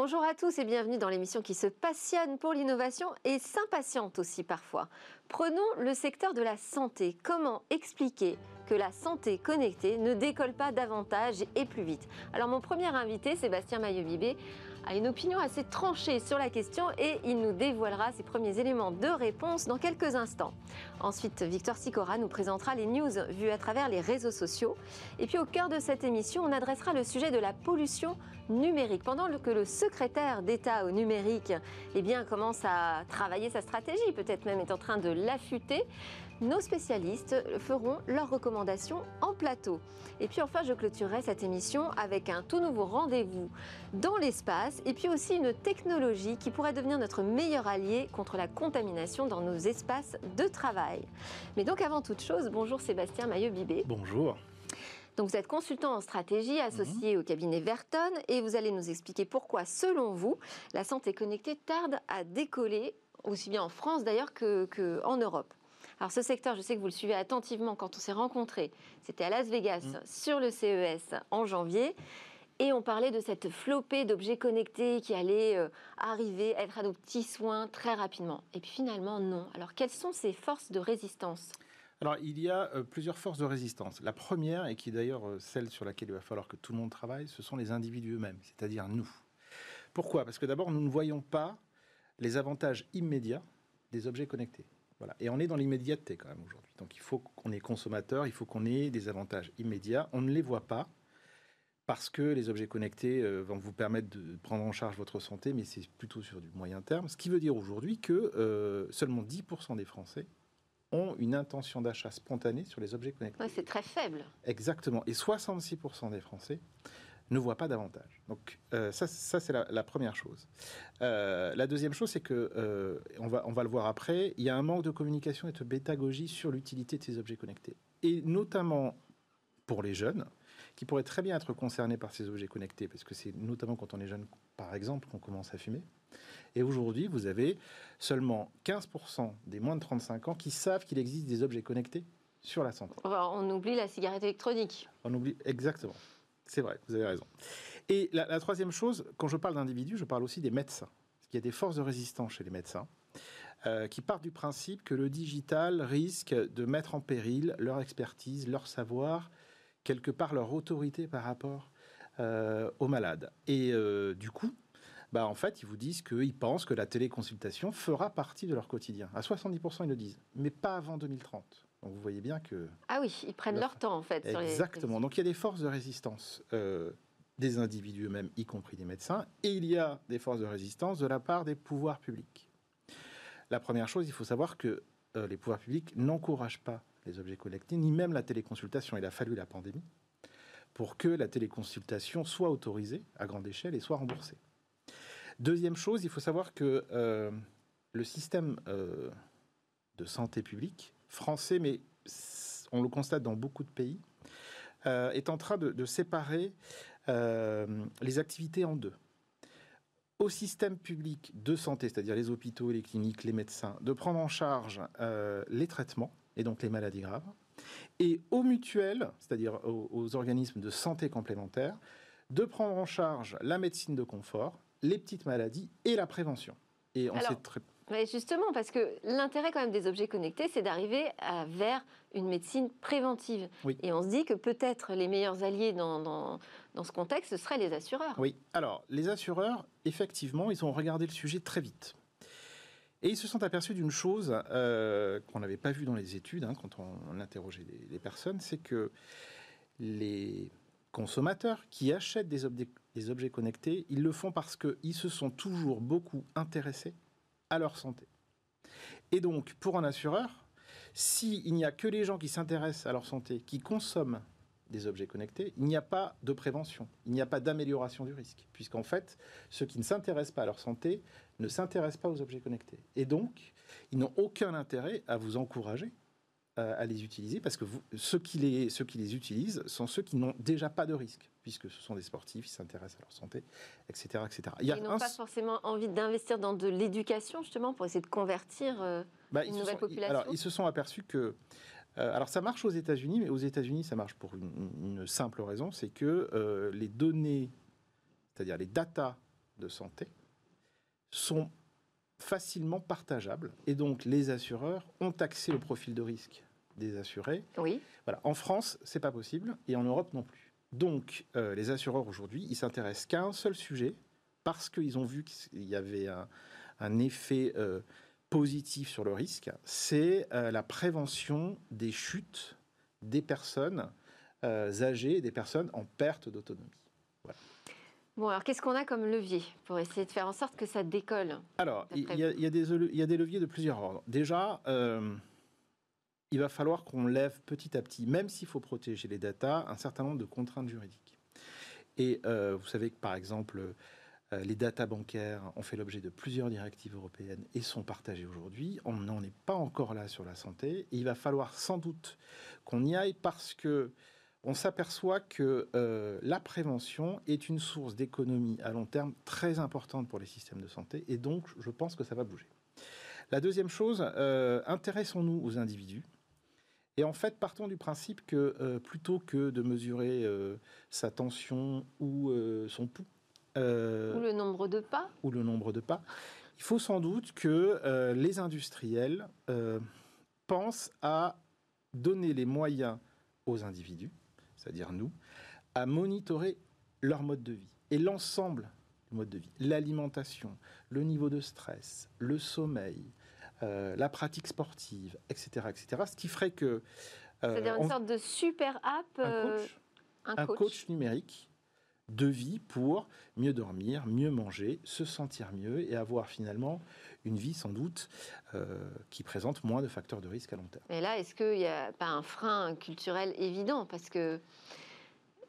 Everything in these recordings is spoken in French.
Bonjour à tous et bienvenue dans l'émission qui se passionne pour l'innovation et s'impatiente aussi parfois. Prenons le secteur de la santé. Comment expliquer que la santé connectée ne décolle pas davantage et plus vite? Alors mon premier invité, Sébastien Maillot-Bibé, a une opinion assez tranchée sur la question et il nous dévoilera ses premiers éléments de réponse dans quelques instants. Ensuite, Victor Sicora nous présentera les news vues à travers les réseaux sociaux. Et puis au cœur de cette émission, on adressera le sujet de la pollution numérique. Pendant que le secrétaire d'État au numérique eh bien, commence à travailler sa stratégie, peut-être même est en train de l'affûter, nos spécialistes feront leurs recommandations en plateau. Et puis enfin, je clôturerai cette émission avec un tout nouveau rendez-vous dans l'espace et puis aussi une technologie qui pourrait devenir notre meilleur allié contre la contamination dans nos espaces de travail. Mais donc avant toute chose, bonjour Sébastien Maillot-Bibé. Bonjour. Donc vous êtes consultant en stratégie associé au cabinet Verton et vous allez nous expliquer pourquoi, selon vous, la santé connectée tarde à décoller, aussi bien en France d'ailleurs qu'en Europe. Alors ce secteur, je sais que vous le suivez attentivement quand on s'est rencontrés. C'était à Las Vegas mm. sur le CES en janvier. Et on parlait de cette flopée d'objets connectés qui allaient euh, arriver, être à nos petits soins très rapidement. Et puis finalement, non. Alors quelles sont ces forces de résistance? Alors, il y a euh, plusieurs forces de résistance. La première, et qui est d'ailleurs euh, celle sur laquelle il va falloir que tout le monde travaille, ce sont les individus eux-mêmes, c'est-à-dire nous. Pourquoi? Parce que d'abord, nous ne voyons pas les avantages immédiats des objets connectés. Voilà. Et on est dans l'immédiateté quand même aujourd'hui. Donc il faut qu'on ait consommateur, il faut qu'on ait des avantages immédiats. On ne les voit pas parce que les objets connectés euh, vont vous permettre de prendre en charge votre santé, mais c'est plutôt sur du moyen terme. Ce qui veut dire aujourd'hui que euh, seulement 10% des Français ont une intention d'achat spontanée sur les objets connectés. c'est très faible. Exactement. Et 66% des Français ne voit pas davantage. Donc euh, ça, ça c'est la, première chose. Euh, la deuxième chose, c'est que, euh, on, va, on va le voir après, il y a un manque de communication et de pédagogie sur l'utilité de ces objets connectés. Et notamment pour les jeunes, qui pourraient très bien être concernés par ces objets connectés, parce que c'est notamment quand on est jeune, par exemple, qu'on commence à fumer. Et aujourd'hui, vous avez seulement 15% des moins de 35 ans qui savent qu'il existe des objets connectés sur la santé. On oublie la cigarette électronique. On oublie exactement. C'est vrai, vous avez raison. Et la, troisième chose, quand je parle d'individus, je parle aussi des médecins. Il y a des forces de résistance chez les médecins euh, qui partent du principe que le digital risque de mettre en péril leur expertise, leur savoir, quelque part leur autorité par rapport euh, aux malades. Et euh, du coup, bah, en fait, ils vous disent qu'ils pensent que la téléconsultation fera partie de leur quotidien. À 70%, ils le disent, mais pas avant 2030. Donc vous voyez bien que... Ah oui, ils prennent leur, temps en fait. Exactement. Donc il y a des forces de résistance euh, des individus eux-mêmes, y compris des médecins, et il y a des forces de résistance de la part des pouvoirs publics. La première chose, il faut savoir que euh, les pouvoirs publics n'encouragent pas les objets connectés, ni même la téléconsultation. Il a fallu la pandémie pour que la téléconsultation soit autorisée à grande échelle et soit remboursée. Deuxième chose, il faut savoir que euh, le système de santé publique français, mais on le constate dans beaucoup de pays, euh, est en train de, séparer euh, les activités en deux. Au système public de santé, c'est-à-dire les hôpitaux, les cliniques, les médecins, de prendre en charge euh, les traitements et donc les maladies graves, et aux mutuelles, c'est-à-dire aux, organismes de santé complémentaires, de prendre en charge la médecine de confort, les petites maladies et la prévention. Et on sait très mais justement, parce que l'intérêt quand même des objets connectés, c'est d'arriver vers une médecine préventive. Et on se dit que peut-être les meilleurs alliés dans, dans, ce contexte, ce seraient les assureurs. Oui, alors les assureurs, effectivement, ils ont regardé le sujet très vite. Et ils se sont aperçus d'une chose euh, qu'on n'avait pas vue dans les études, hein, quand on, interrogeait les, personnes, c'est que les consommateurs qui achètent des, des objets connectés, ils le font parce qu'ils se sont toujours beaucoup intéressés à leur santé. Et donc, pour un assureur, s'il n'y a que les gens qui s'intéressent à leur santé, qui consomment des objets connectés, il n'y a pas de prévention, il n'y a pas d'amélioration du risque, puisqu'en fait, ceux qui ne s'intéressent pas à leur santé ne s'intéressent pas aux objets connectés. Et donc, ils n'ont aucun intérêt à vous encourager à les utiliser parce que ceux, qui les, ceux qui les utilisent sont ceux qui n'ont déjà pas de risque, puisque ce sont des sportifs, ils s'intéressent à leur santé, etc. etc. ils n'ont pas forcément envie d'investir dans de l'éducation, justement, pour essayer de convertir euh, bah, une nouvelle population Alors, ils se sont aperçus que. Euh, alors, ça marche aux États-Unis, mais aux États-Unis, ça marche pour une, simple raison c'est que euh, les données, c'est-à-dire les datas de santé sont facilement partageables. Et donc, les assureurs ont accès au profil de risque des assurés. Oui. Voilà. En France, c'est pas possible, et en Europe non plus. Donc, euh, les assureurs aujourd'hui, ils s'intéressent qu'à un seul sujet, parce qu'ils ont vu qu'il y avait un, effet euh, positif sur le risque, c'est euh, la prévention des chutes des personnes âgées, des personnes en perte d'autonomie. Bon, alors qu'est-ce qu'on a comme levier pour essayer de faire en sorte que ça décolle Alors, il y, a, des, y, a, des, leviers de plusieurs ordres. Déjà, euh, il va falloir qu'on lève petit à petit, même s'il faut protéger les datas, un certain nombre de contraintes juridiques. Et euh, vous savez que, par exemple, euh, les datas bancaires ont fait l'objet de plusieurs directives européennes et sont partagées aujourd'hui. On n'en est pas encore là sur la santé. Il va falloir sans doute qu'on y aille parce que on s'aperçoit que euh, la prévention est une source d'économie à long terme très importante pour les systèmes de santé, et donc je pense que ça va bouger. La deuxième chose, intéressons-nous aux individus. Et en fait, partons du principe que euh, plutôt que de mesurer sa tension ou son pouls, ou le nombre de pas, ou le nombre de pas, il faut sans doute que les industriels pensent à donner les moyens aux individus c'est-à-dire nous, à monitorer leur mode de vie et l'ensemble du mode de vie, l'alimentation, le niveau de stress, le sommeil, euh, la pratique sportive, etc., etc. Ce qui ferait que euh, c'est-à-dire une sorte de super app, un euh, coach, un coach numérique de vie pour mieux dormir, mieux manger, se sentir mieux et avoir finalement une vie sans doute qui présente moins de facteurs de risque à long terme. Et là, est-ce qu'il n'y a pas un frein culturel évident? Parce que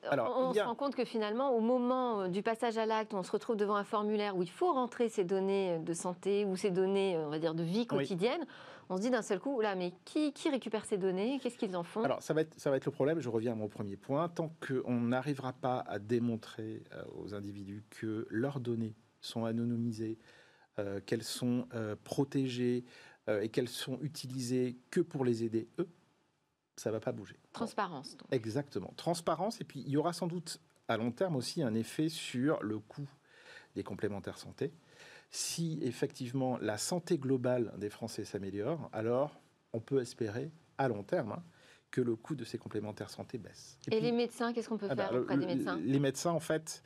alors, on, se rend compte que finalement, au moment du passage à l'acte, on se retrouve devant un formulaire où il faut rentrer ces données de santé ou ces données, on va dire, de vie quotidienne. On se dit d'un seul coup, là, mais qui, qui récupère ces données? Qu'est-ce qu'ils en font? Alors, ça va, être, ça va être le problème. Je reviens à mon premier point. Tant qu'on n'arrivera pas à démontrer aux individus que leurs données sont anonymisées, euh, qu'elles sont euh, protégées euh, et qu'elles sont utilisées que pour les aider eux, ça va pas bouger. Transparence. Exactement. Transparence. Et puis, il y aura sans doute à long terme aussi un effet sur le coût des complémentaires santé. Si effectivement la santé globale des Français s'améliore, alors on peut espérer à long terme hein, que le coût de ces complémentaires santé baisse. Et, les médecins, qu'est-ce qu'on peut ah bah, faire auprès des médecins? Les médecins, en fait,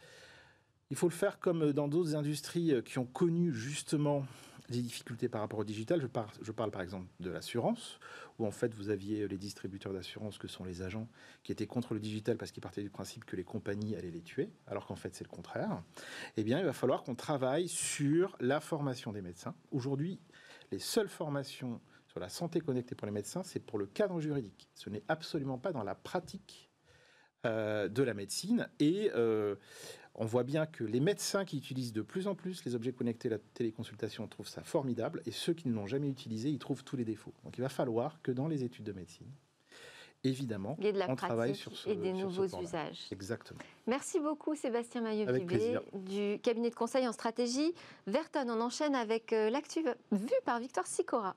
il faut le faire comme dans d'autres industries qui ont connu justement des difficultés par rapport au digital. Je parle, par exemple de l'assurance, où en fait vous aviez les distributeurs d'assurance que sont les agents qui étaient contre le digital parce qu'ils partaient du principe que les compagnies allaient les tuer, alors qu'en fait c'est le contraire. Eh bien, il va falloir qu'on travaille sur la formation des médecins. Aujourd'hui, les seules formations sur la santé connectée pour les médecins, c'est pour le cadre juridique. Ce n'est absolument pas dans la pratique euh, de la médecine. Et euh, on voit bien que les médecins qui utilisent de plus en plus les objets connectés, la téléconsultation, trouvent ça formidable, et ceux qui ne l'ont jamais utilisé, ils trouvent tous les défauts. Donc il va falloir que dans les études de médecine, évidemment, on travaille sur ce et des nouveaux usages. Exactement. Merci beaucoup Sébastien maillot du cabinet de conseil en stratégie. Verton, on enchaîne avec euh, l'actu vue par Victor Sicora.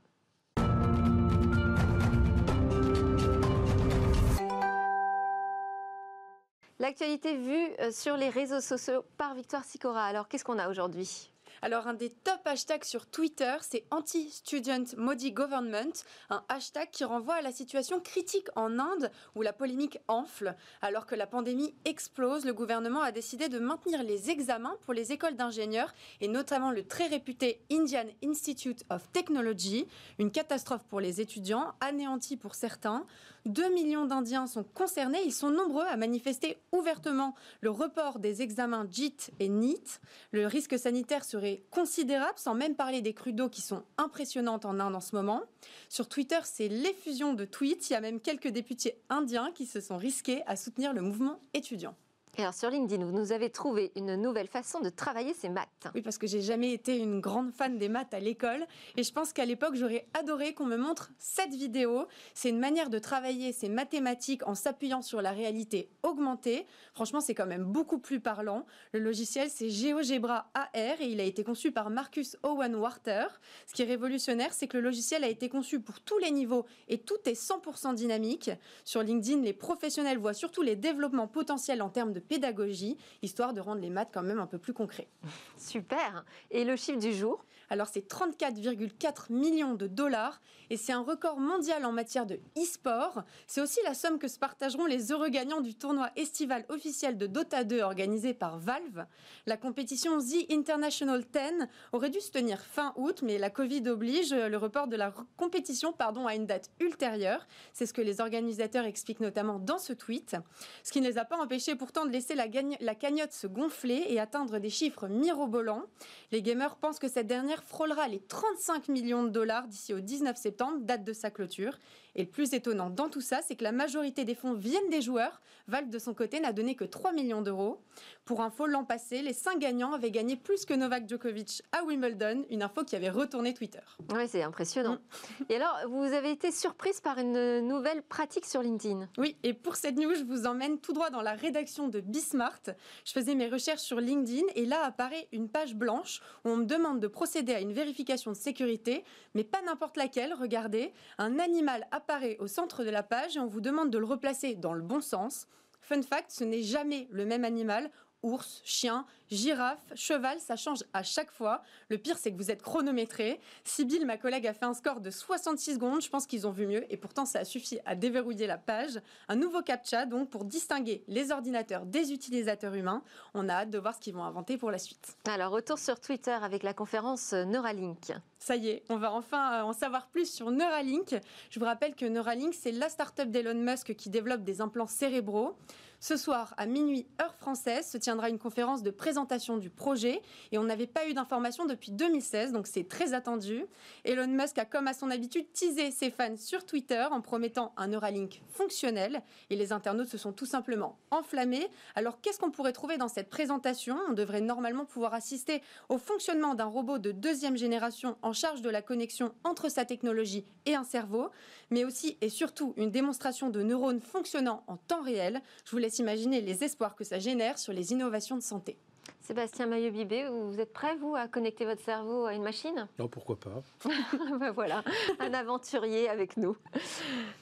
L'actualité vue euh, sur les réseaux sociaux par Victoire Sicora. Alors, qu'est-ce qu'on a aujourd'hui? Alors, un des top hashtags sur Twitter, c'est Anti-Student Modi Government, un hashtag qui renvoie à la situation critique en Inde où la polémique enfle. Alors que la pandémie explose, le gouvernement a décidé de maintenir les examens pour les écoles d'ingénieurs et notamment le très réputé Indian Institute of Technology. Une catastrophe pour les étudiants, anéantie pour certains. 2 millions d'Indiens sont concernés. Ils sont nombreux à manifester ouvertement le report des examens JIT et NEET. Le risque sanitaire serait considérable, sans même parler des crues d'eau qui sont impressionnantes en Inde en ce moment. Sur Twitter, c'est l'effusion de tweets. Il y a même quelques députés indiens qui se sont risqués à soutenir le mouvement étudiant alors sur LinkedIn, vous nous avez trouvé une nouvelle façon de travailler ces maths. Oui, parce que j'ai jamais été une grande fan des maths à l'école. Et je pense qu'à l'époque, j'aurais adoré qu'on me montre cette vidéo. C'est une manière de travailler ces mathématiques en s'appuyant sur la réalité augmentée. Franchement, c'est quand même beaucoup plus parlant. Le logiciel, c'est GeoGebra AR et il a été conçu par Marcus Owen Warter. Ce qui est révolutionnaire, c'est que le logiciel a été conçu pour tous les niveaux et tout est 100% dynamique. Sur LinkedIn, les professionnels voient surtout les développements potentiels en termes de pédagogie, histoire de rendre les maths quand même un peu plus concrets. Super. Et le chiffre du jour? Alors c'est 34,4 millions de dollars et c'est un record mondial en matière de e-sport. C'est aussi la somme que se partageront les heureux gagnants du tournoi estival officiel de Dota 2 organisé par Valve. La compétition The International 10 aurait dû se tenir fin août, mais la Covid oblige le report de la compétition pardon, à une date ultérieure. C'est ce que les organisateurs expliquent notamment dans ce tweet. Ce qui ne les a pas empêchés pourtant de laisser la, la cagnotte se gonfler et atteindre des chiffres mirobolants. Les gamers pensent que cette dernière frôlera les 35 millions de dollars d'ici au 19 septembre, date de sa clôture. Et le plus étonnant dans tout ça, c'est que la majorité des fonds viennent des joueurs. Valve, de son côté, n'a donné que 3 millions d'euros. Pour info, l'an passé, les 5 gagnants avaient gagné plus que Novak Djokovic à Wimbledon, une info qui avait retourné Twitter. Oui, c'est impressionnant. Mm. Et alors, vous avez été surprise par une nouvelle pratique sur LinkedIn Oui, et pour cette news, je vous emmène tout droit dans la rédaction de Bismart. Je faisais mes recherches sur LinkedIn et là apparaît une page blanche où on me demande de procéder à une vérification de sécurité, mais pas n'importe laquelle. Regardez, un animal apparaît au centre de la page et on vous demande de le replacer dans le bon sens. Fun fact, ce n'est jamais le même animal ours, chien, girafe, cheval, ça change à chaque fois. Le pire, c'est que vous êtes chronométré. Sibyl, ma collègue, a fait un score de 66 secondes. Je pense qu'ils ont vu mieux. Et pourtant, ça a suffi à déverrouiller la page. Un nouveau CAPTCHA, donc, pour distinguer les ordinateurs des utilisateurs humains. On a hâte de voir ce qu'ils vont inventer pour la suite. Alors, retour sur Twitter avec la conférence Neuralink. Ça y est, on va enfin euh, en savoir plus sur Neuralink. Je vous rappelle que Neuralink, c'est la start-up d'Elon Musk qui développe des implants cérébraux. Ce soir, à minuit, heure française, se tiendra une conférence de présentation du projet et on n'avait pas eu d'informations depuis 2016, donc c'est très attendu. Elon Musk a, comme à son habitude, teasé ses fans sur Twitter en promettant un Neuralink fonctionnel et les internautes se sont tout simplement enflammés. Alors qu'est-ce qu'on pourrait trouver dans cette présentation? On devrait normalement pouvoir assister au fonctionnement d'un robot de deuxième génération en charge de la connexion entre sa technologie et un cerveau, mais aussi et surtout une démonstration de neurones fonctionnant en temps réel. Je vous laisse imaginer les espoirs que ça génère sur les innovations de santé. Sébastien Maillot-Bibé, vous êtes prêt, vous, à connecter votre cerveau à une machine? Non, pourquoi pas ben Voilà, un aventurier avec nous.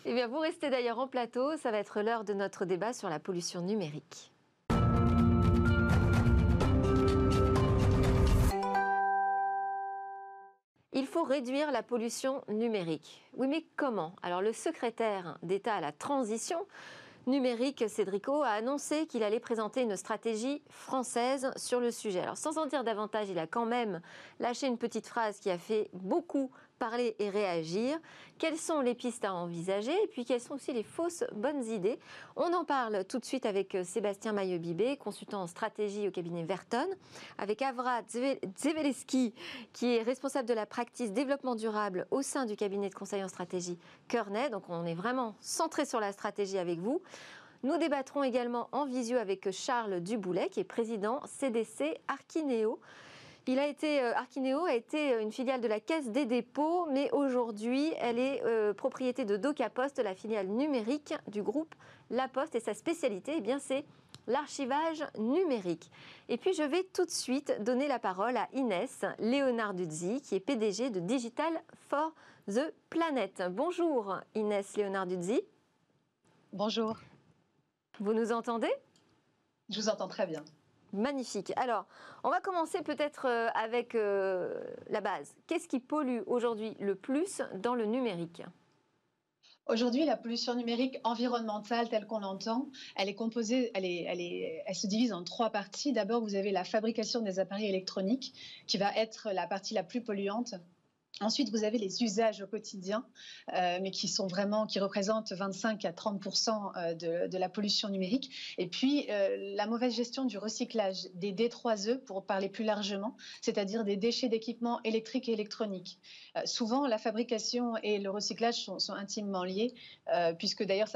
Eh bien, vous restez d'ailleurs en plateau, ça va être l'heure de notre débat sur la pollution numérique. Faut réduire la pollution numérique. Oui, mais comment? Alors, le secrétaire d'État à la transition numérique, Cédrico, a annoncé qu'il allait présenter une stratégie française sur le sujet. Alors sans en dire davantage, il a quand même lâché une petite phrase qui a fait beaucoup parler et réagir. Quelles sont les pistes à envisager et puis quelles sont aussi les fausses bonnes idées? On en parle tout de suite avec euh, Sébastien Maillot-Bibé, consultant en stratégie au cabinet Verton, avec Avra Zveleski, qui est responsable de la practice développement durable au sein du cabinet de conseil en stratégie Kearney. Donc on est vraiment centré sur la stratégie avec vous. Nous débattrons également en visio avec Charles Duboulet, qui est président CDC Arkineo. Il a été, euh, Arkineo a été euh, une filiale de la Caisse des dépôts, mais aujourd'hui, elle est euh, propriété de DocaPost, la filiale numérique du groupe La Poste. Et sa spécialité, eh bien, c'est l'archivage numérique. Et puis, je vais tout de suite donner la parole à Inès Léonarduzzi, qui est PDG de Digital for the Planet. Bonjour, Inès Léonarduzzi. Bonjour. Vous nous entendez? Je vous entends très bien. Magnifique. Alors, on va commencer peut-être euh, avec euh, la base. Qu'est-ce qui pollue aujourd'hui le plus dans le numérique? Aujourd'hui, la pollution numérique environnementale telle qu'on l'entend, elle est composée, elle, est, elle, est, elle se divise en trois parties. D'abord, vous avez la fabrication des appareils électroniques, qui va être la partie la plus polluante. Ensuite, vous avez les usages au quotidien, euh, mais qui sont vraiment, qui représentent 25 à 30 euh, de, de, la pollution numérique. Et puis, euh, la mauvaise gestion du recyclage des D3E, pour parler plus largement, c'est-à-dire des déchets d'équipements électriques et électroniques. souvent, la fabrication et le recyclage sont, intimement liés, puisque d'ailleurs,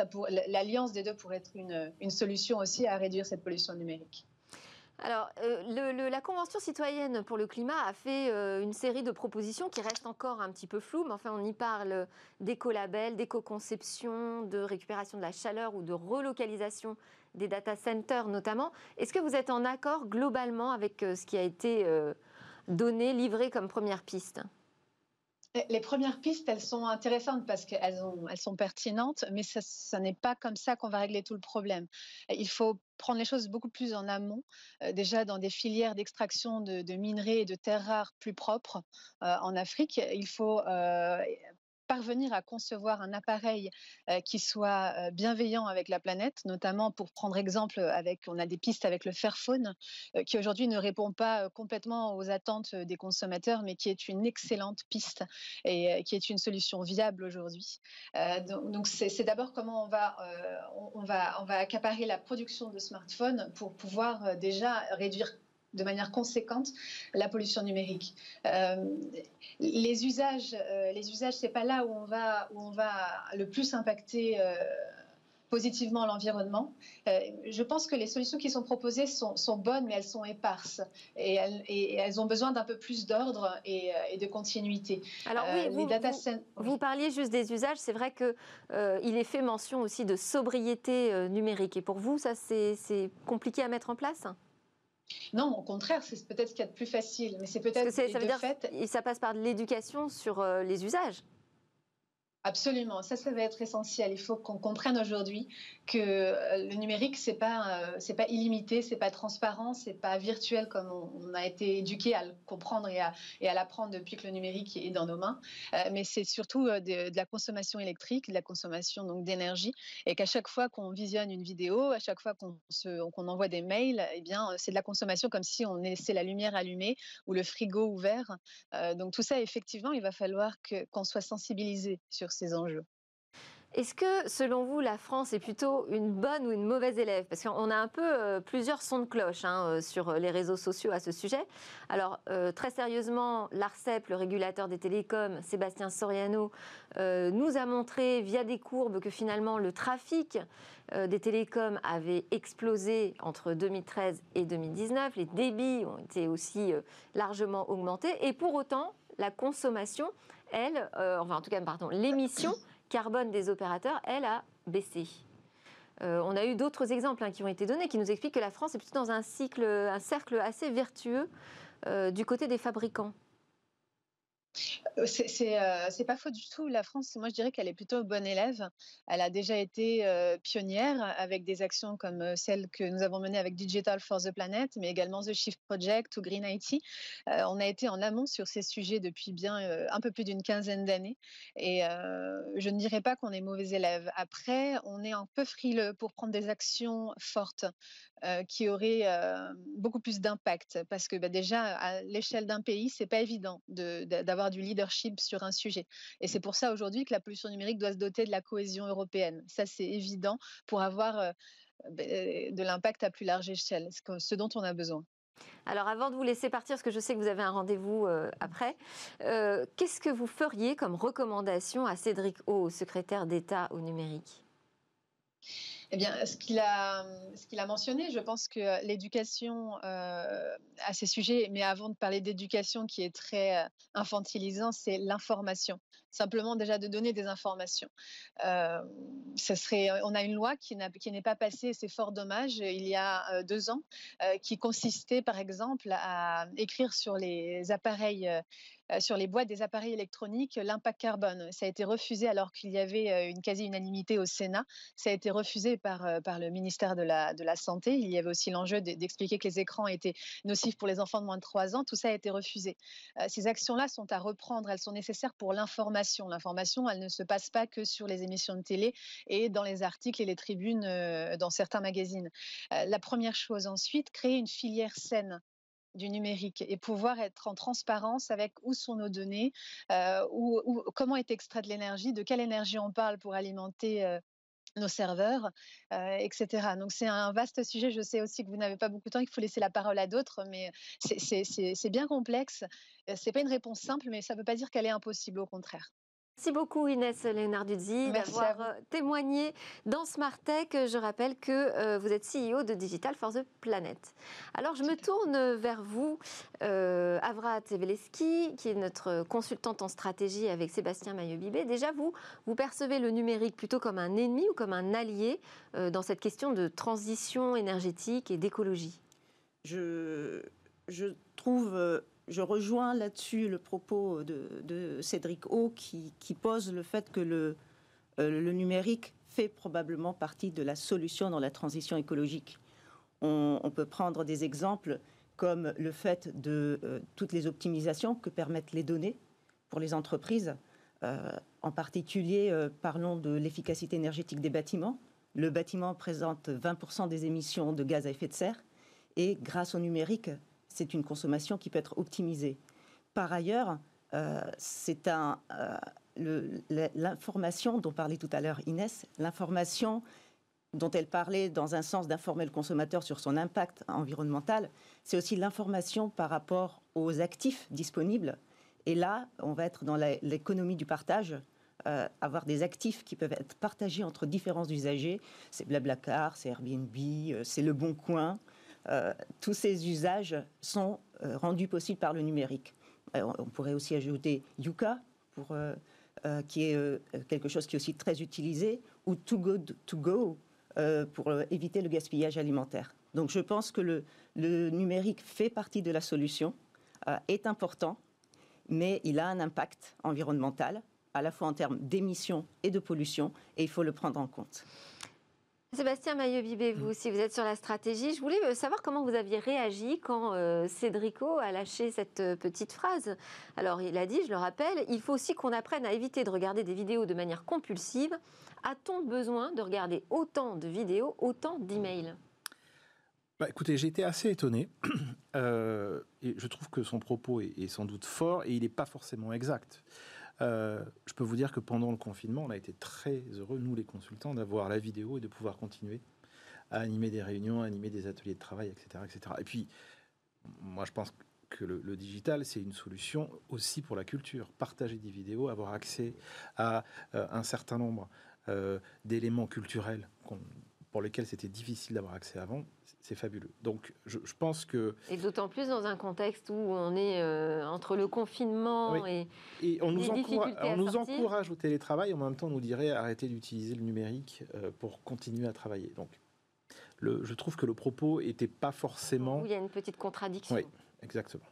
l'alliance des deux pourrait être une solution aussi à réduire cette pollution numérique. Alors, euh, la Convention citoyenne pour le climat a fait euh, une série de propositions qui restent encore un petit peu floues, mais enfin, on y parle d'écolabel, d'éco-conception, de récupération de la chaleur ou de relocalisation des data centers notamment. Est-ce que vous êtes en accord globalement avec euh, ce qui a été donné, livré comme première piste? Les premières pistes, elles sont intéressantes parce qu'elles elles sont pertinentes, mais ça, n'est pas comme ça qu'on va régler tout le problème. Il faut prendre les choses beaucoup plus en amont, euh, déjà dans des filières d'extraction de, minerais et de terres rares plus propres euh, en Afrique. Il faut euh, parvenir à concevoir un appareil euh, qui soit euh, bienveillant avec la planète, notamment pour prendre exemple avec, on a des pistes avec le Fairphone, euh, qui aujourd'hui ne répond pas complètement aux attentes des consommateurs, mais qui est une excellente piste et qui est une solution viable aujourd'hui. donc c'est d'abord comment on va, on, va, on va accaparer la production de smartphones pour pouvoir déjà réduire de manière conséquente la pollution numérique. Euh, les usages, euh, les usages, c'est pas là où on va où on va le plus impacter. Euh, positivement l'environnement. je pense que les solutions qui sont proposées sont, bonnes, mais elles sont éparses et elles, ont besoin d'un peu plus d'ordre et, de continuité. Alors oui, vous, vous, parliez juste des usages. C'est vrai qu'il il est fait mention aussi de sobriété numérique. Et pour vous, ça c'est compliqué à mettre en place? Non, au contraire, c'est peut-être ce qu'il y a de plus facile, mais c'est peut-être ça veut dire fait... ça passe par de l'éducation sur euh, les usages. Absolument, ça, ça va être essentiel. Il faut qu'on comprenne aujourd'hui que euh, le numérique, c'est pas, euh, pas illimité, c'est pas transparent, c'est pas virtuel comme on, a été éduqué à le comprendre et à, et à l'apprendre depuis que le numérique est dans nos mains. Euh, mais c'est surtout de, la consommation électrique, de la consommation donc d'énergie, et qu'à chaque fois qu'on visionne une vidéo, à chaque fois qu'on, envoie des mails, eh bien, c'est de la consommation comme si on laissait la lumière allumée ou le frigo ouvert. donc tout ça, effectivement, il va falloir qu'on soit sensibilisé sur ces enjeux. Est-ce que, selon vous, la France est plutôt une bonne ou une mauvaise élève? Parce qu'on a un peu euh, plusieurs sons de cloche hein, euh, sur les réseaux sociaux à ce sujet. Alors, euh, très sérieusement, l'ARCEP, le régulateur des télécoms, Sébastien Soriano, nous a montré via des courbes que finalement le trafic des télécoms avait explosé entre 2013 et 2019. Les débits ont été aussi largement augmentés. Et pour autant, la consommation elle, euh, enfin en tout cas, pardon, l'émission carbone des opérateurs, elle, a baissé. Euh, on a eu d'autres exemples hein, qui ont été donnés qui nous expliquent que la France est plutôt dans un, cycle, un cercle assez vertueux euh, du côté des fabricants. Euh, euh, c'est pas faux du tout. La France, moi, je dirais qu'elle est plutôt bonne élève. Elle a déjà été euh, pionnière avec des actions comme celles que nous avons menées avec Digital for the Planet, mais également The Shift Project ou Green IT. on a été en amont sur ces sujets depuis bien un peu plus d'une quinzaine d'années. Et je ne dirais pas qu'on est mauvais élève. Après, on est un peu frileux pour prendre des actions fortes. qui auraient beaucoup plus d'impact parce que bah, déjà à l'échelle d'un pays c'est pas évident d'avoir du leadership sur un sujet. Et c'est pour ça aujourd'hui que la pollution numérique doit se doter de la cohésion européenne. Ça, c'est évident pour avoir euh, ben, de l'impact à plus large échelle, ce dont on a besoin. Alors avant de vous laisser partir, parce que je sais que vous avez un rendez-vous euh, après, euh, qu'est-ce que vous feriez comme recommandation à Cédric O, secrétaire d'État au numérique? Eh bien, ce qu'il a, mentionné, je pense que l'éducation euh, à ces sujets, mais avant de parler d'éducation qui est très euh, infantilisant, c'est l'information. Simplement déjà de donner des informations. Euh, serait, on a une loi qui, n'est pas passée, c'est fort dommage, il y a deux ans, qui consistait par exemple à écrire sur les appareils sur les boîtes des appareils électroniques l'impact carbone. Ça a été refusé alors qu'il y avait euh, une quasi-unanimité au Sénat. Ça a été refusé par, euh, par le ministère de la, de la Santé. Il y avait aussi l'enjeu d'expliquer que les écrans étaient nocifs pour les enfants de moins de 3 ans. Tout ça a été refusé. Ces actions-là sont à reprendre. Elles sont nécessaires pour l'information. L'information, elle ne se passe pas que sur les émissions de télé et dans les articles et les tribunes dans certains magazines. La première chose ensuite, créer une filière saine du numérique et pouvoir être en transparence avec où sont nos données, euh, comment est extraite l'énergie, de quelle énergie on parle pour alimenter euh, nos serveurs, euh, etc. Donc c'est un vaste sujet. Je sais aussi que vous n'avez pas beaucoup de temps, qu'il faut laisser la parole à d'autres, mais c'est bien complexe. C'est pas une réponse simple, mais ça ne veut pas dire qu'elle est impossible, au contraire. Merci beaucoup Inès Léonarduzzi d'avoir euh, témoigné dans Smart Tech. Je rappelle que euh, vous êtes CEO de Digital for the Planet. Alors je me tourne vers vous, euh, Avra Teveleski, qui est notre consultante en stratégie avec Sébastien Maillot-Bibé. Déjà, vous, vous percevez le numérique plutôt comme un ennemi ou comme un allié dans cette question de transition énergétique et d'écologie? Je, je trouve je rejoins là-dessus le propos de, Cédric O qui, pose le fait que le, le numérique fait probablement partie de la solution dans la transition écologique. On, peut prendre des exemples comme le fait de euh, toutes les optimisations que permettent les données pour les entreprises. Euh, en particulier, euh, parlons de l'efficacité énergétique des bâtiments. Le bâtiment présente 20% des émissions de gaz à effet de serre et grâce au numérique, c'est une consommation qui peut être optimisée. Par ailleurs, c'est un, l'information dont parlait tout à l'heure Inès, l'information dont elle parlait dans un sens d'informer le consommateur sur son impact environnemental, c'est aussi l'information par rapport aux actifs disponibles. Et là, on va être dans l'économie du partage, euh, avoir des actifs qui peuvent être partagés entre différents usagers. C'est Blablacar, c'est Airbnb, euh, c'est Le Bon Coin. Euh, tous ces usages sont rendus possibles par le numérique. on pourrait aussi ajouter Yuka euh, qui est euh, quelque chose qui est aussi très utilisé, ou Too Good To Go euh, pour éviter le gaspillage alimentaire. Donc je pense que le numérique fait partie de la solution, est important, mais il a un impact environnemental, à la fois en termes d'émissions et de pollution, et il faut le prendre en compte. Sébastien Maillot-Bibé, vous aussi, vous êtes sur la stratégie? Je voulais euh, savoir comment vous aviez réagi quand euh, Cédrico a lâché cette euh, petite phrase. Alors, il a dit, je le rappelle, il faut aussi qu'on apprenne à éviter de regarder des vidéos de manière compulsive. A-t-on besoin de regarder autant de vidéos, autant d'emails? Bah, écoutez, j'ai été assez étonné. et je trouve que son propos est sans doute fort et il n'est pas forcément exact. Euh, je peux vous dire que pendant le confinement, on a été très heureux, nous les consultants, d'avoir la vidéo et de pouvoir continuer à animer des réunions, animer des ateliers de travail, etc. etc. Et puis, moi, je pense que le, digital, c'est une solution aussi pour la culture. Partager des vidéos, avoir accès à euh, un certain nombre euh, d'éléments culturels pour lesquels c'était difficile d'avoir accès avant, c'est fabuleux. Donc je, pense que... Et d'autant plus dans un contexte où on est euh, entre le confinement et, et on nous, encourage, on nous encourage au télétravail, en même temps on nous dirait arrêtez d'utiliser le numérique euh, pour continuer à travailler. Donc le, je trouve que le propos n'était pas forcément... il y a une petite contradiction. Oui, exactement.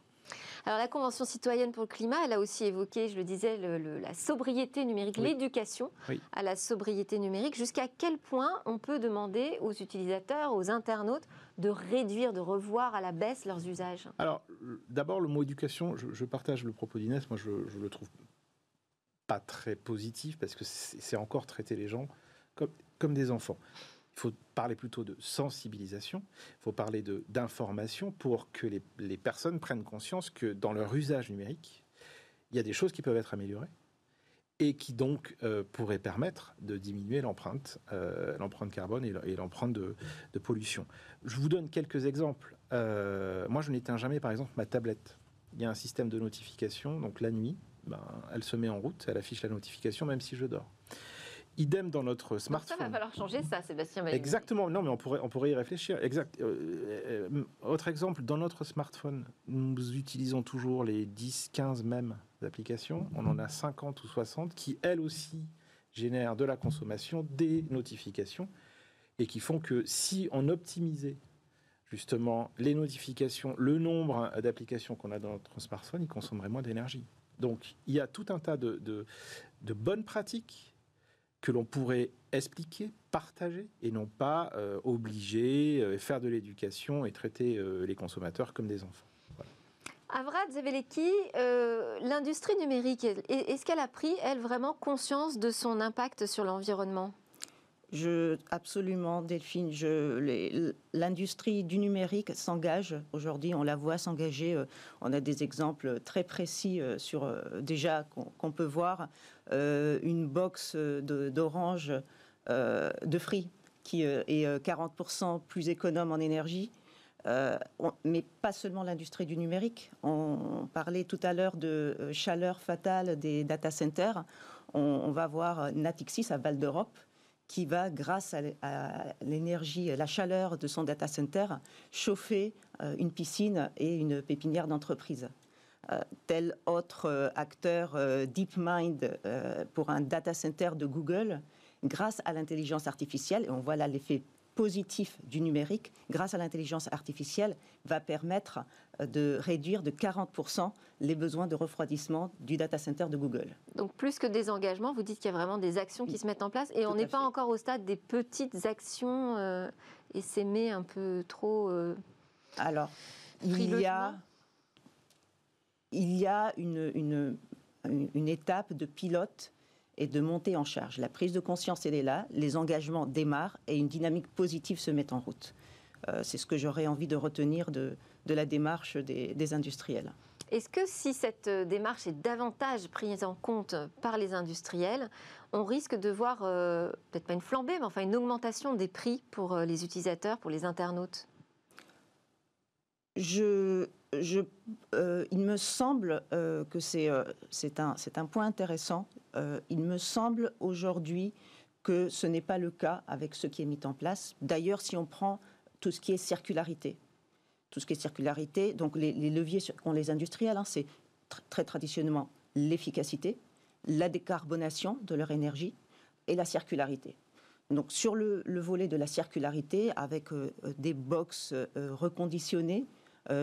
Alors la Convention citoyenne pour le climat, elle a aussi évoqué, je le disais, la sobriété numérique, l'éducation à la sobriété numérique. Jusqu'à quel point on peut demander aux utilisateurs, aux internautes, de réduire, de revoir à la baisse leurs usages? Alors d'abord, le mot éducation, je, partage le propos d'Inès, moi je, je le trouve pas très positif parce que c'est encore traiter les gens comme, comme des enfants. Faut parler plutôt de sensibilisation, il faut parler d'information pour que les, personnes prennent conscience que dans leur usage numérique, il y a des choses qui peuvent être améliorées et qui donc euh, pourraient permettre de diminuer l'empreinte, euh, carbone et l'empreinte de, pollution. Je vous donne quelques exemples. Euh, moi, je n'éteins jamais, par exemple, ma tablette. Il y a un système de notification, donc la nuit, ben, elle se met en route, elle affiche la notification même si je dors. Idem dans notre smartphone. ça va falloir changer ça, Sébastien. Exactement. Non, mais on pourrait, on pourrait y réfléchir. Exact. Euh, euh, autre exemple, dans notre smartphone, nous utilisons toujours les 10, 15 mêmes applications. On en a 50 ou 60 qui, elles aussi, génèrent de la consommation, des notifications, et qui font que si on optimisait justement les notifications, le nombre d'applications qu'on a dans notre smartphone, il consommerait moins d'énergie. Donc il y a tout un tas de, de bonnes pratiques que l'on pourrait expliquer, partager, et non pas euh, obliger, euh, faire de l'éducation et traiter euh, les consommateurs comme des enfants. Avrad Zeveleki, l'industrie numérique, est-ce qu'elle a pris, elle, vraiment conscience de son impact sur l'environnement? Absolument, Delphine. L'industrie du numérique s'engage. Aujourd'hui, on la voit s'engager. Euh, on a des exemples très précis euh, sur euh, déjà qu'on peut voir une box d'orange de, Free qui est 40% plus économe en énergie. mais pas seulement l'industrie du numérique. On parlait tout à l'heure de chaleur fatale des data centers. On va voir Natixis à Val d'Europe qui va, grâce à l'énergie, la chaleur de son data center, chauffer euh, une piscine et une pépinière d'entreprise. Euh, tel autre euh, acteur DeepMind pour un data center de Google, grâce à l'intelligence artificielle, et on voit là l'effet positif du numérique, grâce à l'intelligence artificielle, va permettre euh, de réduire de 40% les besoins de refroidissement du data center de Google. Donc plus que des engagements, vous dites qu'il y a vraiment des actions qui se mettent en place et on n'est pas encore au stade des petites actions euh, et s'aimer un peu trop. Euh, Alors, il y a, il y a une, une, une étape de pilote et de montée en charge. La prise de conscience, elle est là, les engagements démarrent et une dynamique positive se met en route. Euh, c'est ce que j'aurais envie de retenir de, de la démarche des, industriels. Est-ce que si cette euh, démarche est davantage prise en compte par les industriels, on risque de voir, euh, peut-être pas une flambée, mais enfin une augmentation des prix pour les utilisateurs, pour les internautes? Je, je, il me semble que c'est un, un, point intéressant euh, il me semble aujourd'hui que ce n'est pas le cas avec ce qui est mis en place. D'ailleurs, si on prend tout ce qui est circularité, tout ce qui est circularité, donc les, leviers qu'ont les industriels, hein, c'est très traditionnellement l'efficacité, la décarbonation de leur énergie et la circularité. Donc sur le, volet de la circularité, avec euh, des box euh, reconditionnées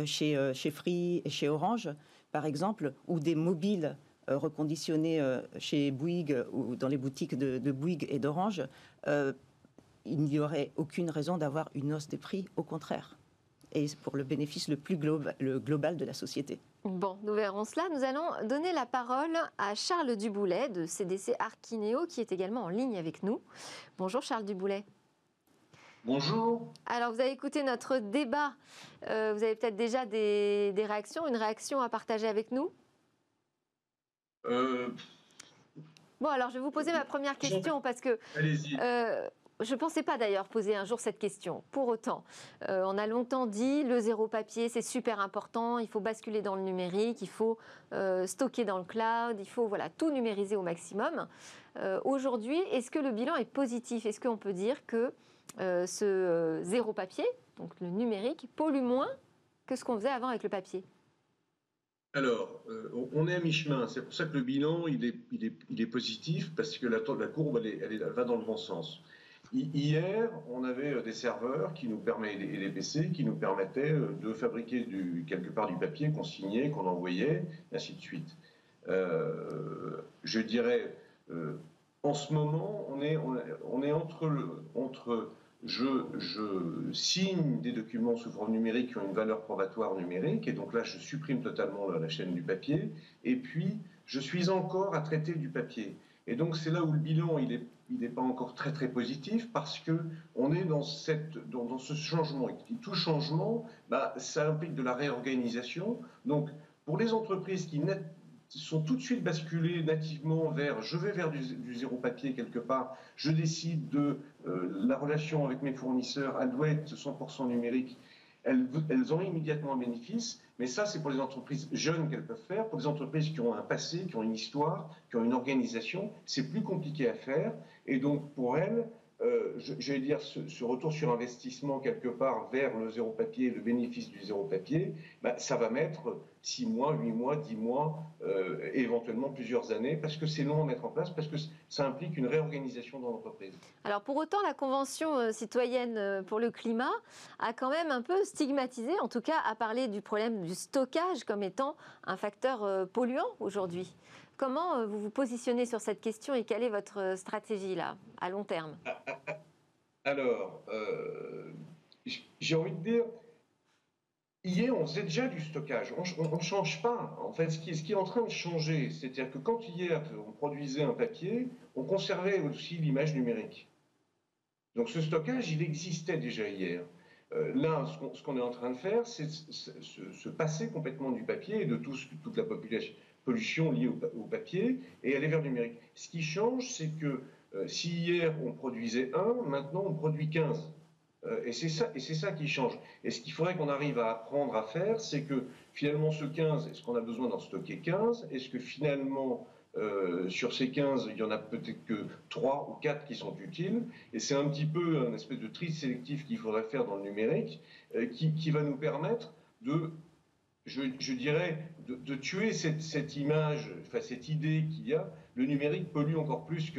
chez, chez Free et chez Orange, par exemple, ou des mobiles euh, reconditionnés euh, chez Bouygues ou dans les boutiques de, Bouygues et d'Orange, euh, il n'y aurait aucune raison d'avoir une hausse des prix, au contraire. Et pour le bénéfice le plus global, le global de la société. Bon, nous verrons cela. Nous allons donner la parole à Charles Duboulet de CDC Arkineo, qui est également en ligne avec nous. Bonjour Charles Duboulet. Bonjour. Alors, vous avez écouté notre débat. vous avez peut-être déjà des, des réactions, une réaction à partager avec nous? Euh, bon, alors je vais vous poser ma première question parce que euh, je ne pensais pas d'ailleurs poser un jour cette question. Pour autant, euh, on a longtemps dit le zéro papier, c'est super important, il faut basculer dans le numérique, il faut stocker dans le cloud, il faut voilà, tout numériser au maximum. Aujourd'hui, est-ce que le bilan est positif? Est-ce qu'on peut dire que ce zéro papier, donc le numérique, pollue moins que ce qu'on faisait avant avec le papier? Alors, euh, on est à mi-chemin. C'est pour ça que le bilan, il est, positif, parce que la, courbe, elle, va dans le bon sens. Hier, on avait euh, des serveurs qui nous permettaient, et des PC qui nous permettaient euh, de fabriquer quelque part du papier qu'on signait, qu'on envoyait, ainsi de suite. je dirais, en ce moment, on est, entre je, signe des documents sous forme numérique qui ont une valeur probatoire numérique, et donc là, je supprime totalement la chaîne du papier, et puis je suis encore à traiter du papier. Et donc c'est là où le bilan, il n'est il pas encore très très positif, parce que on est dans, cette, dans, ce changement, et tout changement, bah, ça implique de la réorganisation. Donc pour les entreprises qui sont tout de suite basculées nativement vers je vais vers du, zéro papier quelque part, je décide de euh, la relation avec mes fournisseurs, elle doit être 100% numérique, elles, elles ont immédiatement un bénéfice, mais ça c'est pour les entreprises jeunes qu'elles peuvent faire, pour les entreprises qui ont un passé, qui ont une histoire, qui ont une organisation, c'est plus compliqué à faire, et donc pour elles, euh, j'allais dire, ce, retour sur investissement quelque part vers le zéro papier, le bénéfice du zéro papier, bah, ça va mettre 6 mois, 8 mois, 10 mois, euh, éventuellement plusieurs années, parce que c'est long à mettre en place, parce que ça implique une réorganisation dans l'entreprise. Alors pour autant, la Convention euh, citoyenne pour le climat a quand même un peu stigmatisé, en tout cas a parlé du problème du stockage comme étant un facteur polluant aujourd'hui. Comment euh, vous vous positionnez sur cette question et quelle est votre euh, stratégie là, à long terme? Ah, ah, ah. Alors, euh, j'ai envie de dire, hier, on faisait déjà du stockage. On ne change pas. En fait, ce qui, est en train de changer, c'est-à-dire que quand hier, on produisait un papier, on conservait aussi l'image numérique. Donc ce stockage, il existait déjà hier. là, ce qu'on est en train de faire, c'est se, passer complètement du papier et de toute la population, pollution liée au, papier et aller vers le numérique. Ce qui change, c'est que euh, si hier on produisait 1, maintenant on produit 15. Euh, et c'est ça, ça qui change. Et ce qu'il faudrait qu'on arrive à apprendre à faire, c'est que finalement ce 15, est-ce qu'on a besoin d'en stocker 15 Est-ce que finalement euh, sur ces 15, il y en a peut-être que 3 ou 4 qui sont utiles? Et c'est un petit peu un espèce de tri sélectif qu'il faudrait faire dans le numérique, qui, va nous permettre de je, dirais, de, tuer cette, image, enfin cette idée qu'il y a le numérique pollue encore plus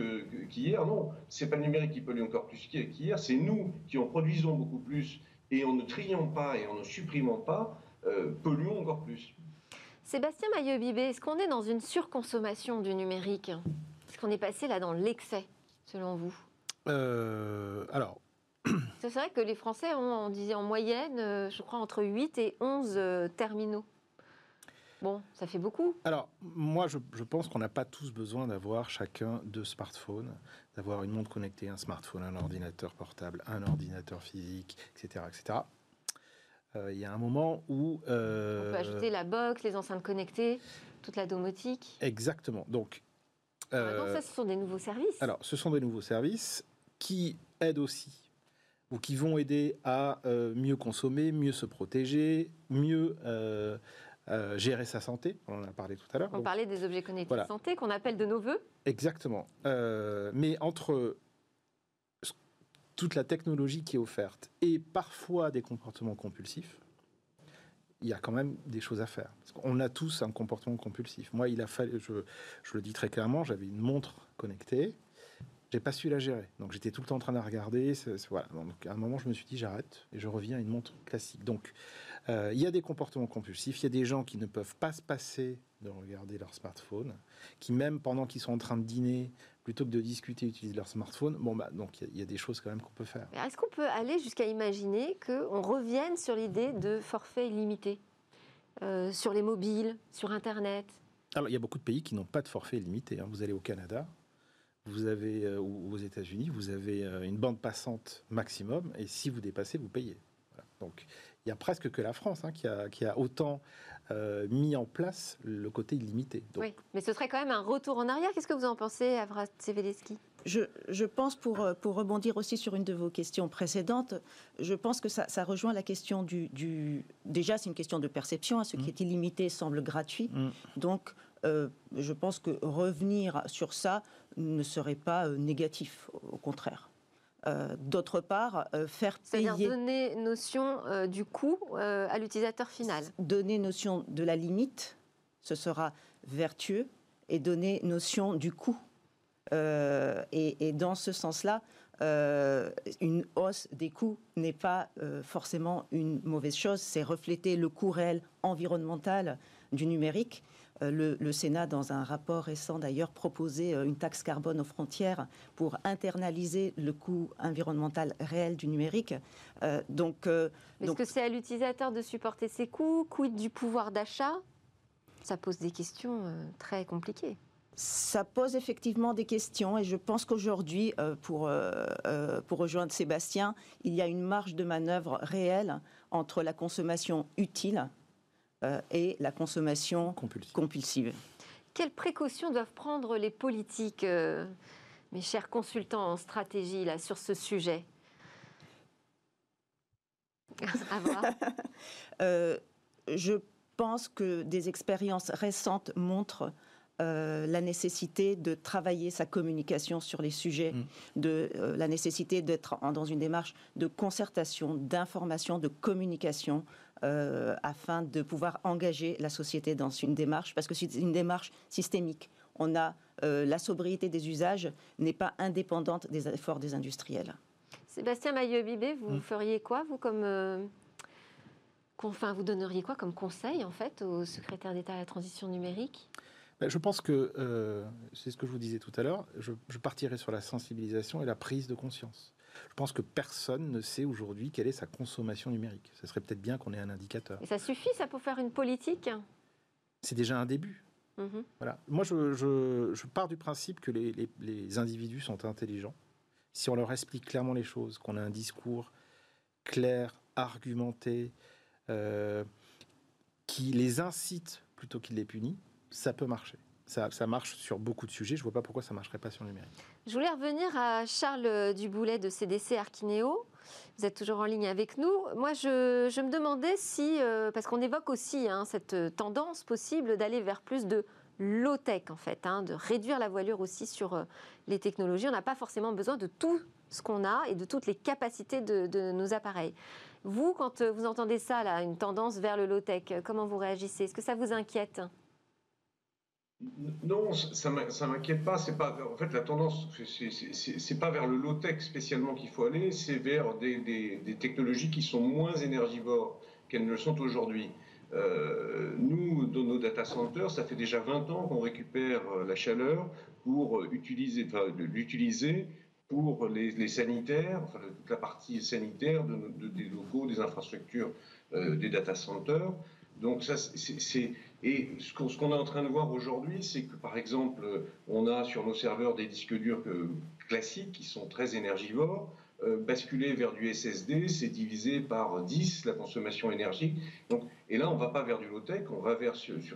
qu'hier. non, c'est pas le numérique qui pollue encore plus qu'hier, c'est nous qui en produisons beaucoup plus et en ne triant pas et en ne supprimant pas, euh, polluons encore plus. Sébastien Maillot-Bibé, est-ce qu'on est dans une surconsommation du numérique? Est-ce qu'on est passé là dans l'excès, selon vous? Euh, Alors. C'est vrai que les Français ont, on disait en moyenne, euh, je crois, entre 8 et 11 terminaux. Bon, ça fait beaucoup. Alors, moi, je, pense qu'on n'a pas tous besoin d'avoir chacun deux smartphones, d'avoir une montre connectée, un smartphone, un ordinateur portable, un ordinateur physique, etc. etc. Euh, il y a un moment où... Euh, On peut ajouter la box, les enceintes connectées, toute la domotique. Exactement. Donc... Euh, ça, ce sont des nouveaux services. Alors, ce sont des nouveaux services qui aident aussi ou qui vont aider à mieux consommer, mieux se protéger, mieux euh, gérer sa santé, on en a parlé tout à l'heure. On parlait des objets connectés de santé qu'on appelle de nos voeux. Exactement. Euh, mais entre toute la technologie qui est offerte et parfois des comportements compulsifs, il y a quand même des choses à faire. on a tous un comportement compulsif. Moi, il a fallu, je, je le dis très clairement, j'avais une montre connectée, j'ai pas su la gérer. Donc j'étais tout le temps en train de la regarder. voilà. Donc à un moment, je me suis dit j'arrête et je reviens à une montre classique. Donc euh, il y a des comportements compulsifs, il y a des gens qui ne peuvent pas se passer de regarder leur smartphone, qui même pendant qu'ils sont en train de dîner, plutôt que de discuter, utilisent leur smartphone. Bon, bah, donc il y, a des choses quand même qu'on peut faire. Est-ce qu'on peut aller jusqu'à imaginer qu'on revienne sur l'idée de forfait illimité euh, sur les mobiles, sur Internet? Alors il y a beaucoup de pays qui n'ont pas de forfait illimité. Hein. Vous allez au Canada, vous avez, euh, ou aux États-Unis, vous avez une bande passante maximum, et si vous dépassez, vous payez. Donc il y a presque que la France hein, qui, a, autant euh, mis en place le côté illimité. Oui, mais ce serait quand même un retour en arrière. Qu'est-ce que vous en pensez, Avrat Seveleski je, pense, pour, pour rebondir aussi sur une de vos questions précédentes, je pense que ça, rejoint la question du... déjà, c'est une question de perception. Hein, ce qui mm. est illimité semble gratuit. Mm. Donc, euh, je pense que revenir sur ça ne serait pas euh, négatif, au contraire. Euh, d'autre part, euh, faire payer. C'est-à-dire donner notion euh, du coût à l'utilisateur final. Donner notion de la limite, ce sera vertueux, et donner notion du coût. Et, dans ce sens-là, une hausse des coûts n'est pas forcément une mauvaise chose. C'est refléter le coût réel environnemental du numérique euh, le, Sénat, dans un rapport récent d'ailleurs, proposait euh, une taxe carbone aux frontières pour internaliser le coût environnemental réel du numérique. Euh, donc, Est-ce que c'est à l'utilisateur de supporter ses coûts Quid du pouvoir d'achat? Ça pose des questions très compliquées. Ça pose effectivement des questions et je pense qu'aujourd'hui, pour, pour rejoindre Sébastien, il y a une marge de manœuvre réelle entre la consommation utile euh, et la consommation compulsive. Quelles précautions doivent prendre les politiques, euh, mes chers consultants en stratégie, là, sur ce sujet? Euh, Je pense que des expériences récentes montrent la nécessité de travailler sa communication sur les sujets, mm. de la nécessité d'être dans une démarche de concertation, d'information, de communication euh, afin de pouvoir engager la société dans une démarche, parce que c'est une démarche systémique. On a euh, la sobriété des usages n'est pas indépendante des efforts des industriels. Sébastien Maillot-Bibé, vous hmm. feriez quoi, vous, comme euh, enfin, vous donneriez quoi comme conseil en fait au secrétaire d'État à la transition numérique? Ben, je pense que, c'est ce que je vous disais tout à l'heure, je, je partirai sur la sensibilisation et la prise de conscience. Je pense que personne ne sait aujourd'hui quelle est sa consommation numérique. Ce serait peut-être bien qu'on ait un indicateur. Et ça suffit, ça, pour faire une politique? C'est déjà un début. Mhm. Voilà. Moi, je, pars du principe que les, individus sont intelligents. Si on leur explique clairement les choses, qu'on a un discours clair, argumenté, euh, qui les incite plutôt qu'il les punit, ça peut marcher ça, marche sur beaucoup de sujets. Je ne vois pas pourquoi ça ne marcherait pas sur le numérique. Je voulais revenir à Charles Duboulet de CDC Arkineo. Vous êtes toujours en ligne avec nous. Moi, je, me demandais si, euh, parce qu'on évoque aussi hein, cette tendance possible d'aller vers plus de low-tech, en fait, hein, de réduire la voilure aussi sur euh, les technologies. On n'a pas forcément besoin de tout ce qu'on a et de toutes les capacités de, nos appareils. Vous, quand vous entendez ça, là, une tendance vers le low-tech, comment vous réagissez? Est-ce que ça vous inquiète? Non, ça ne m'inquiète pas. Pas. En fait, la tendance, c'est pas vers le low-tech spécialement qu'il faut aller, c'est vers des, technologies qui sont moins énergivores qu'elles ne le sont aujourd'hui. Euh, nous, dans nos data centers, ça fait déjà 20 ans qu'on récupère euh, la chaleur pour utiliser, enfin, l'utiliser pour les, sanitaires, enfin, toute la partie sanitaire de, des locaux, des infrastructures, euh, des data centers. Donc ça, c'est et ce qu'on est en train de voir aujourd'hui, c'est que par exemple, on a sur nos serveurs des disques durs classiques qui sont très énergivores. Euh, basculer vers du SSD, c'est diviser par 10 la consommation énergique. Donc, et là, on ne va pas vers du low-tech, on va vers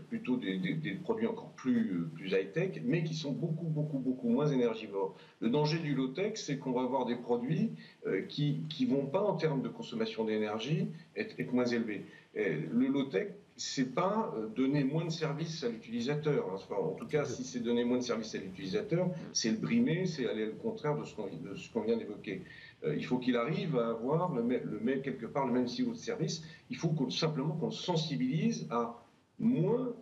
plutôt des, produits encore plus, high-tech, mais qui sont beaucoup, beaucoup, beaucoup moins énergivores. Le danger du low-tech, c'est qu'on va avoir des produits euh, qui ne vont pas, en termes de consommation d'énergie, être, moins élevés. le low-tech, c'est pas euh, donner moins de services à l'utilisateur. Hein. en tout cas, si c'est donner moins de services à l'utilisateur, c'est le brimer, c'est aller au contraire de ce qu'on vient d'évoquer. Euh, il faut qu'il arrive à avoir le, même, quelque part le même niveau de service. Il faut simplement qu'on sensibilise à moins,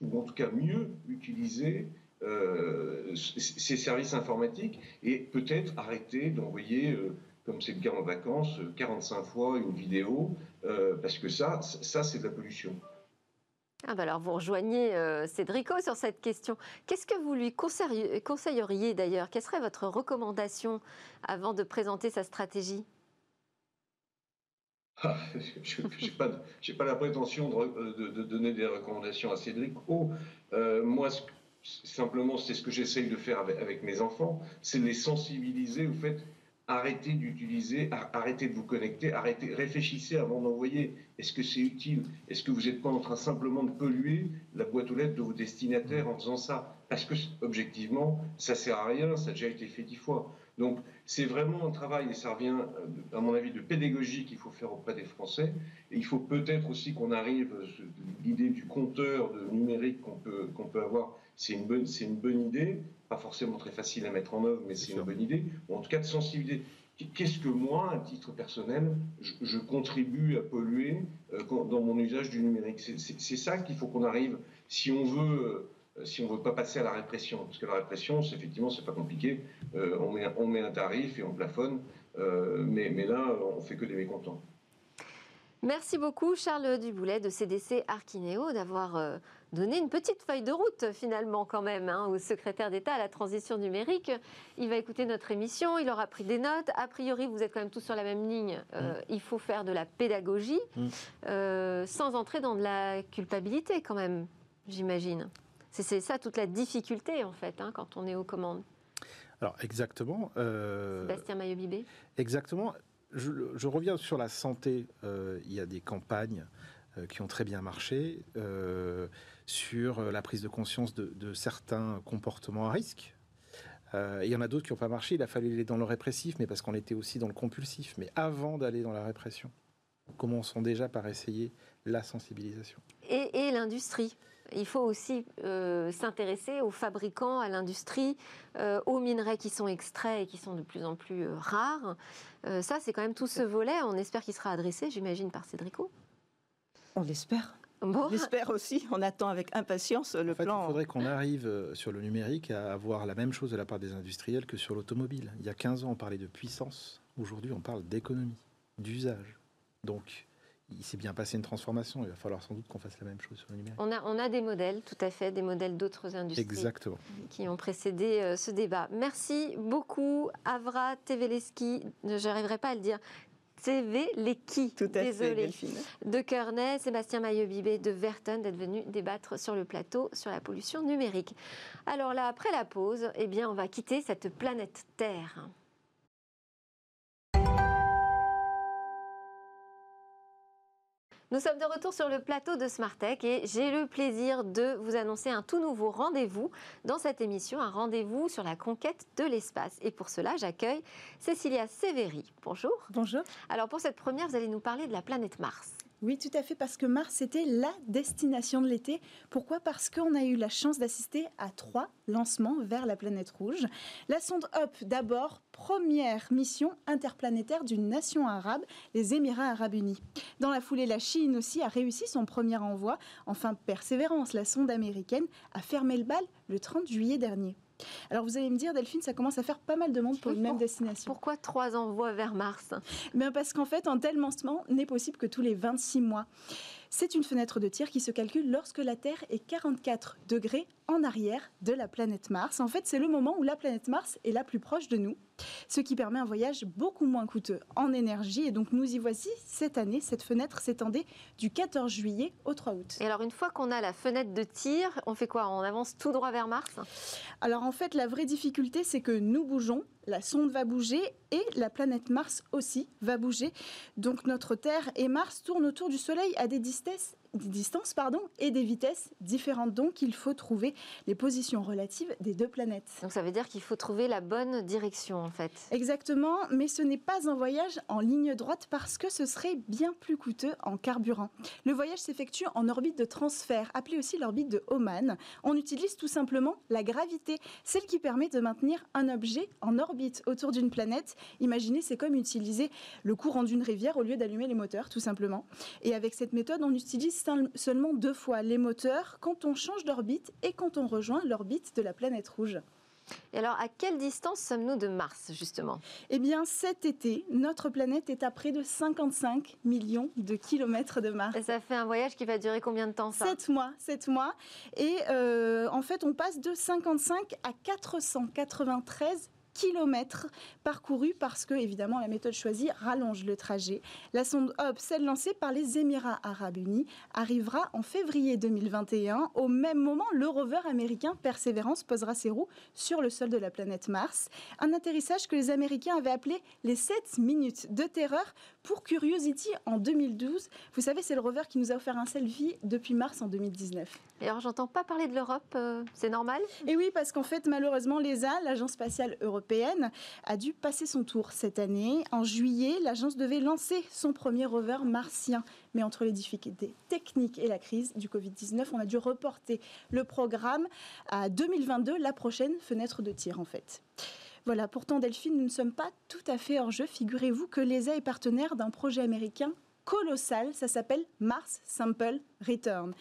ou en tout cas mieux utiliser euh, ces services informatiques et peut-être arrêter d'envoyer comme c'est le cas en vacances, 45 fois une vidéo, euh, parce que ça, ça c'est de la pollution. Ah bah alors vous rejoignez euh, Cédrico sur cette question. Qu'est-ce que vous lui conseilleriez d'ailleurs? Quelle serait votre recommandation avant de présenter sa stratégie? Ah, Je n'ai pas, pas, la prétention de, donner des recommandations à Cédrico. Euh, moi, simplement, c'est ce que j'essaye de faire avec, avec mes enfants, c'est les sensibiliser au fait arrêtez d'utiliser, arrêtez de vous connecter, arrêtez, réfléchissez avant d'envoyer. Est-ce que c'est utile? Est-ce que vous n'êtes pas en train simplement de polluer la boîte aux lettres de vos destinataires en faisant ça? Parce que, objectivement, ça sert à rien, ça a déjà été fait dix fois. Donc, c'est vraiment un travail, et ça revient, à mon avis, de pédagogie qu'il faut faire auprès des Français. Et il faut peut-être aussi qu'on arrive, l'idée du compteur de numérique qu'on peut, qu'on peut avoir, c'est une, bonne, c'est une bonne idée, pas forcément très facile à mettre en œuvre, mais c'est une bonne idée, ou en tout cas de sensibiliser. Qu'est-ce que moi, à titre personnel, je, contribue à polluer euh, dans mon usage du numérique? C'est ça qu'il faut qu'on arrive, si on veut, euh, si on veut pas passer à la répression, parce que la répression, c'est effectivement, c'est pas compliqué. Euh, on, met, on met un tarif et on plafonne, mais, mais là, on fait que des mécontents. Merci beaucoup Charles Duboulet de CDC Arkineo d'avoir euh, donné une petite feuille de route finalement quand même hein, au secrétaire d'État à la transition numérique. Il va écouter notre émission, il aura pris des notes. A priori, vous êtes quand même tous sur la même ligne. Euh, mm. Il faut faire de la pédagogie mm. euh, sans entrer dans de la culpabilité quand même, j'imagine. C'est ça toute la difficulté en fait hein, quand on est aux commandes. Alors exactement. Sébastien Maillot-Bibé Exactement je, reviens sur la santé. Euh, il y a des campagnes euh, qui ont très bien marché euh, sur la prise de conscience de, certains comportements à risque. il y en a d'autres qui n'ont pas marché. Il a fallu aller dans le répressif, mais parce qu'on était aussi dans le compulsif. Mais avant d'aller dans la répression, commençons déjà par essayer la sensibilisation? et l'industrie? Il faut aussi euh, s'intéresser aux fabricants, à l'industrie, euh, aux minerais qui sont extraits et qui sont de plus en plus euh, rares. ça, c'est quand même tout ce volet. On espère qu'il sera adressé, j'imagine, par Cédrico. On l'espère. On l'espère aussi. On attend avec impatience le plan. Il faudrait qu'on arrive sur le numérique à avoir la même chose de la part des industriels que sur l'automobile. Il y a 15 ans, on parlait de puissance. Aujourd'hui, on parle d'économie, d'usage. Donc, il s'est bien passé une transformation. Il va falloir sans doute qu'on fasse la même chose sur le numérique. On a, on a des modèles, tout à fait, des modèles d'autres industries Exactement. qui ont précédé euh, ce débat. Merci beaucoup, Avra Teveleski. Je n'arriverai pas à le dire. Teveleki, Tout à désolé, de Kearney, Sébastien Maillot-Bibé de Verton d'être venu débattre sur le plateau sur la pollution numérique. Alors là, après la pause, eh bien, on va quitter cette planète Terre. Nous sommes de retour sur le plateau de Smartech et j'ai le plaisir de vous annoncer un tout nouveau rendez-vous dans cette émission, un rendez-vous sur la conquête de l'espace. Et pour cela, j'accueille Cécilia Severi. Bonjour. Bonjour. Alors pour cette première, vous allez nous parler de la planète Mars. Oui, tout à fait, parce que Mars était la destination de l'été. Pourquoi? Parce qu'on a eu la chance d'assister à trois lancements vers la planète rouge. La sonde Up, d'abord, première mission interplanétaire d'une nation arabe, les Émirats arabes unis. Dans la foulée, la Chine aussi a réussi son premier envoi. Enfin, Persévérance, la sonde américaine, a fermé le bal le 30 juillet dernier. Alors vous allez me dire, Delphine, ça commence à faire pas mal de monde pour une même destination. Pourquoi trois envois vers Mars Bien Parce qu'en fait, un tel lancement n'est possible que tous les 26 mois. C'est une fenêtre de tir qui se calcule lorsque la Terre est 44 degrés en arrière de la planète Mars. En fait, c'est le moment où la planète Mars est la plus proche de nous, ce qui permet un voyage beaucoup moins coûteux en énergie. Et donc, nous y voici cette année. Cette fenêtre s'étendait du 14 juillet au 3 août. Et alors, une fois qu'on a la fenêtre de tir, on fait quoi? On avance tout droit vers Mars? Alors, en fait, la vraie difficulté, c'est que nous bougeons, la sonde va bouger et la planète Mars aussi va bouger. Donc, notre Terre et Mars tournent autour du Soleil à des distances des distances pardon, et des vitesses différentes. Donc il faut trouver les positions relatives des deux planètes. Donc ça veut dire qu'il faut trouver la bonne direction en fait. Exactement, mais ce n'est pas un voyage en ligne droite parce que ce serait bien plus coûteux en carburant. Le voyage s'effectue en orbite de transfert, appelée aussi l'orbite de Oman. On utilise tout simplement la gravité, celle qui permet de maintenir un objet en orbite autour d'une planète. Imaginez, c'est comme utiliser le courant d'une rivière au lieu d'allumer les moteurs, tout simplement. Et avec cette méthode, on utilise seulement deux fois les moteurs quand on change d'orbite et quand on rejoint l'orbite de la planète rouge. Et alors, à quelle distance sommes-nous de Mars, justement? Eh bien, cet été, notre planète est à près de 55 millions de kilomètres de Mars. Et ça fait un voyage qui va durer combien de temps, ça? 7 mois, 7 mois. Et euh, en fait, on passe de 55 à 493 kilomètres parcourus parce que, évidemment, la méthode choisie rallonge le trajet. La sonde Hope, celle lancée par les Émirats arabes unis, arrivera en février 2021. Au même moment, le rover américain Perseverance posera ses roues sur le sol de la planète Mars. Un atterrissage que les Américains avaient appelé les 7 minutes de terreur pour Curiosity en 2012. Vous savez, c'est le rover qui nous a offert un selfie depuis mars en 2019. Et alors, j'entends pas parler de l'Europe, euh, c'est normal? Et oui, parce qu'en fait, malheureusement, l'ESA, l'Agence spatiale européenne, a dû passer son tour cette année. En juillet, l'agence devait lancer son premier rover martien. Mais entre les difficultés techniques et la crise du Covid-19, on a dû reporter le programme à 2022, la prochaine fenêtre de tir en fait. Voilà, pourtant Delphine, nous ne sommes pas tout à fait hors jeu. Figurez-vous que l'ESA est partenaire d'un projet américain colossal, ça s'appelle Mars Sample Return.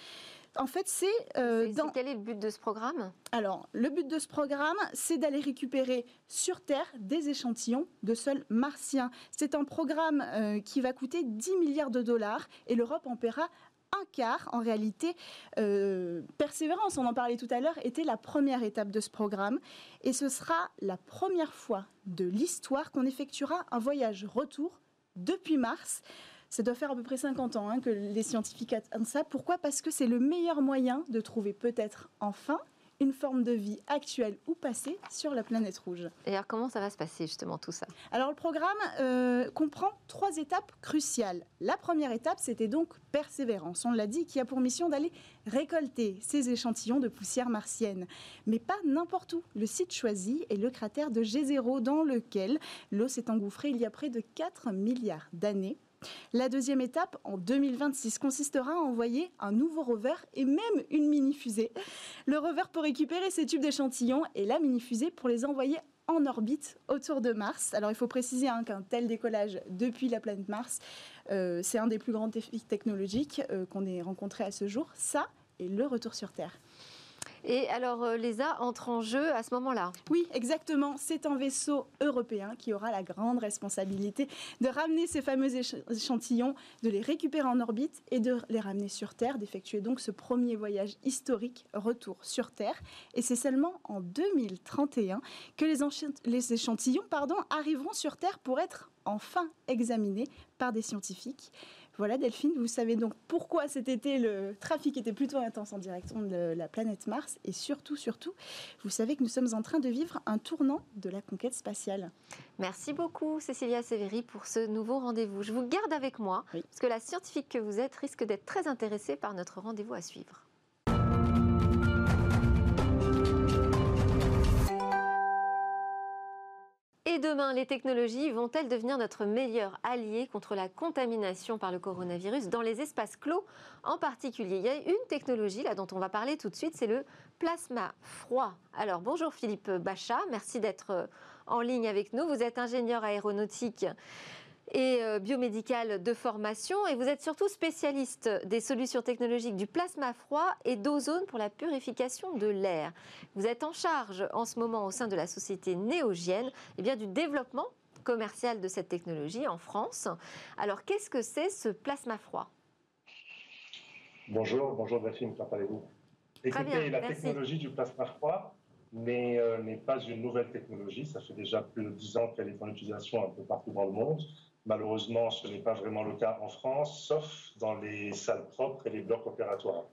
En fait, c'est euh, dans... Quel est le but de ce programme? Alors, le but de ce programme, c'est d'aller récupérer sur Terre des échantillons de sol martien. C'est un programme euh, qui va coûter 10 milliards de dollars et l'Europe en paiera un quart, en réalité, euh, Persévérance, on en parlait tout à l'heure, était la première étape de ce programme. Et ce sera la première fois de l'histoire qu'on effectuera un voyage retour depuis Mars. Ça doit faire à peu près 50 ans hein, que les scientifiques attendent ça. Pourquoi? Parce que c'est le meilleur moyen de trouver peut-être enfin une forme de vie actuelle ou passée sur la planète rouge. Et alors comment ça va se passer justement tout ça? Alors le programme euh, comprend trois étapes cruciales. La première étape, c'était donc Persévérance, on l'a dit, qui a pour mission d'aller récolter ces échantillons de poussière martienne. Mais pas n'importe où. Le site choisi est le cratère de G0 dans lequel l'eau s'est engouffrée il y a près de 4 milliards d'années la deuxième étape, en 2026, consistera à envoyer un nouveau rover et même une mini-fusée. Le rover pour récupérer ces tubes d'échantillons et la mini-fusée pour les envoyer en orbite autour de Mars. Alors il faut préciser hein, qu'un tel décollage depuis la planète Mars, euh, c'est un des plus grands défis technologiques euh, qu'on ait rencontré à ce jour. Ça et le retour sur Terre. Et alors, euh, l'ESA entre en jeu à ce moment-là Oui, exactement. C'est un vaisseau européen qui aura la grande responsabilité de ramener ces fameux échantillons, de les récupérer en orbite et de les ramener sur Terre, d'effectuer donc ce premier voyage historique retour sur Terre. Et c'est seulement en 2031 que les, les échantillons pardon, arriveront sur Terre pour être enfin examinés par des scientifiques. Voilà Delphine, vous savez donc pourquoi cet été le trafic était plutôt intense en direction de la planète Mars et surtout, surtout, vous savez que nous sommes en train de vivre un tournant de la conquête spatiale. Merci beaucoup Cécilia Severi pour ce nouveau rendez-vous. Je vous garde avec moi parce que la scientifique que vous êtes risque d'être très intéressée par notre rendez-vous à suivre. Demain, les technologies vont-elles devenir notre meilleur allié contre la contamination par le coronavirus dans les espaces clos en particulier? Il y a une technologie là dont on va parler tout de suite, c'est le plasma froid. Alors bonjour Philippe Bachat, merci d'être euh, en ligne avec nous. Vous êtes ingénieur aéronautique et euh, biomédical de formation et vous êtes surtout spécialiste des solutions technologiques du plasma froid et d'ozone pour la purification de l'air. Vous êtes en charge en ce moment au sein de la société Néogienne eh bien, du développement commercial de cette technologie en France. Alors qu'est-ce que c'est ce plasma froid? Bonjour, bonjour Delphine, comment allez-vous Écoutez, la technologie du plasma froid euh, n'est pas une nouvelle technologie. Ça fait déjà plus de 10 ans qu'elle est en utilisation un peu partout dans le monde. Malheureusement, ce n'est pas vraiment le cas en France, sauf dans les salles propres et les blocs opératoires.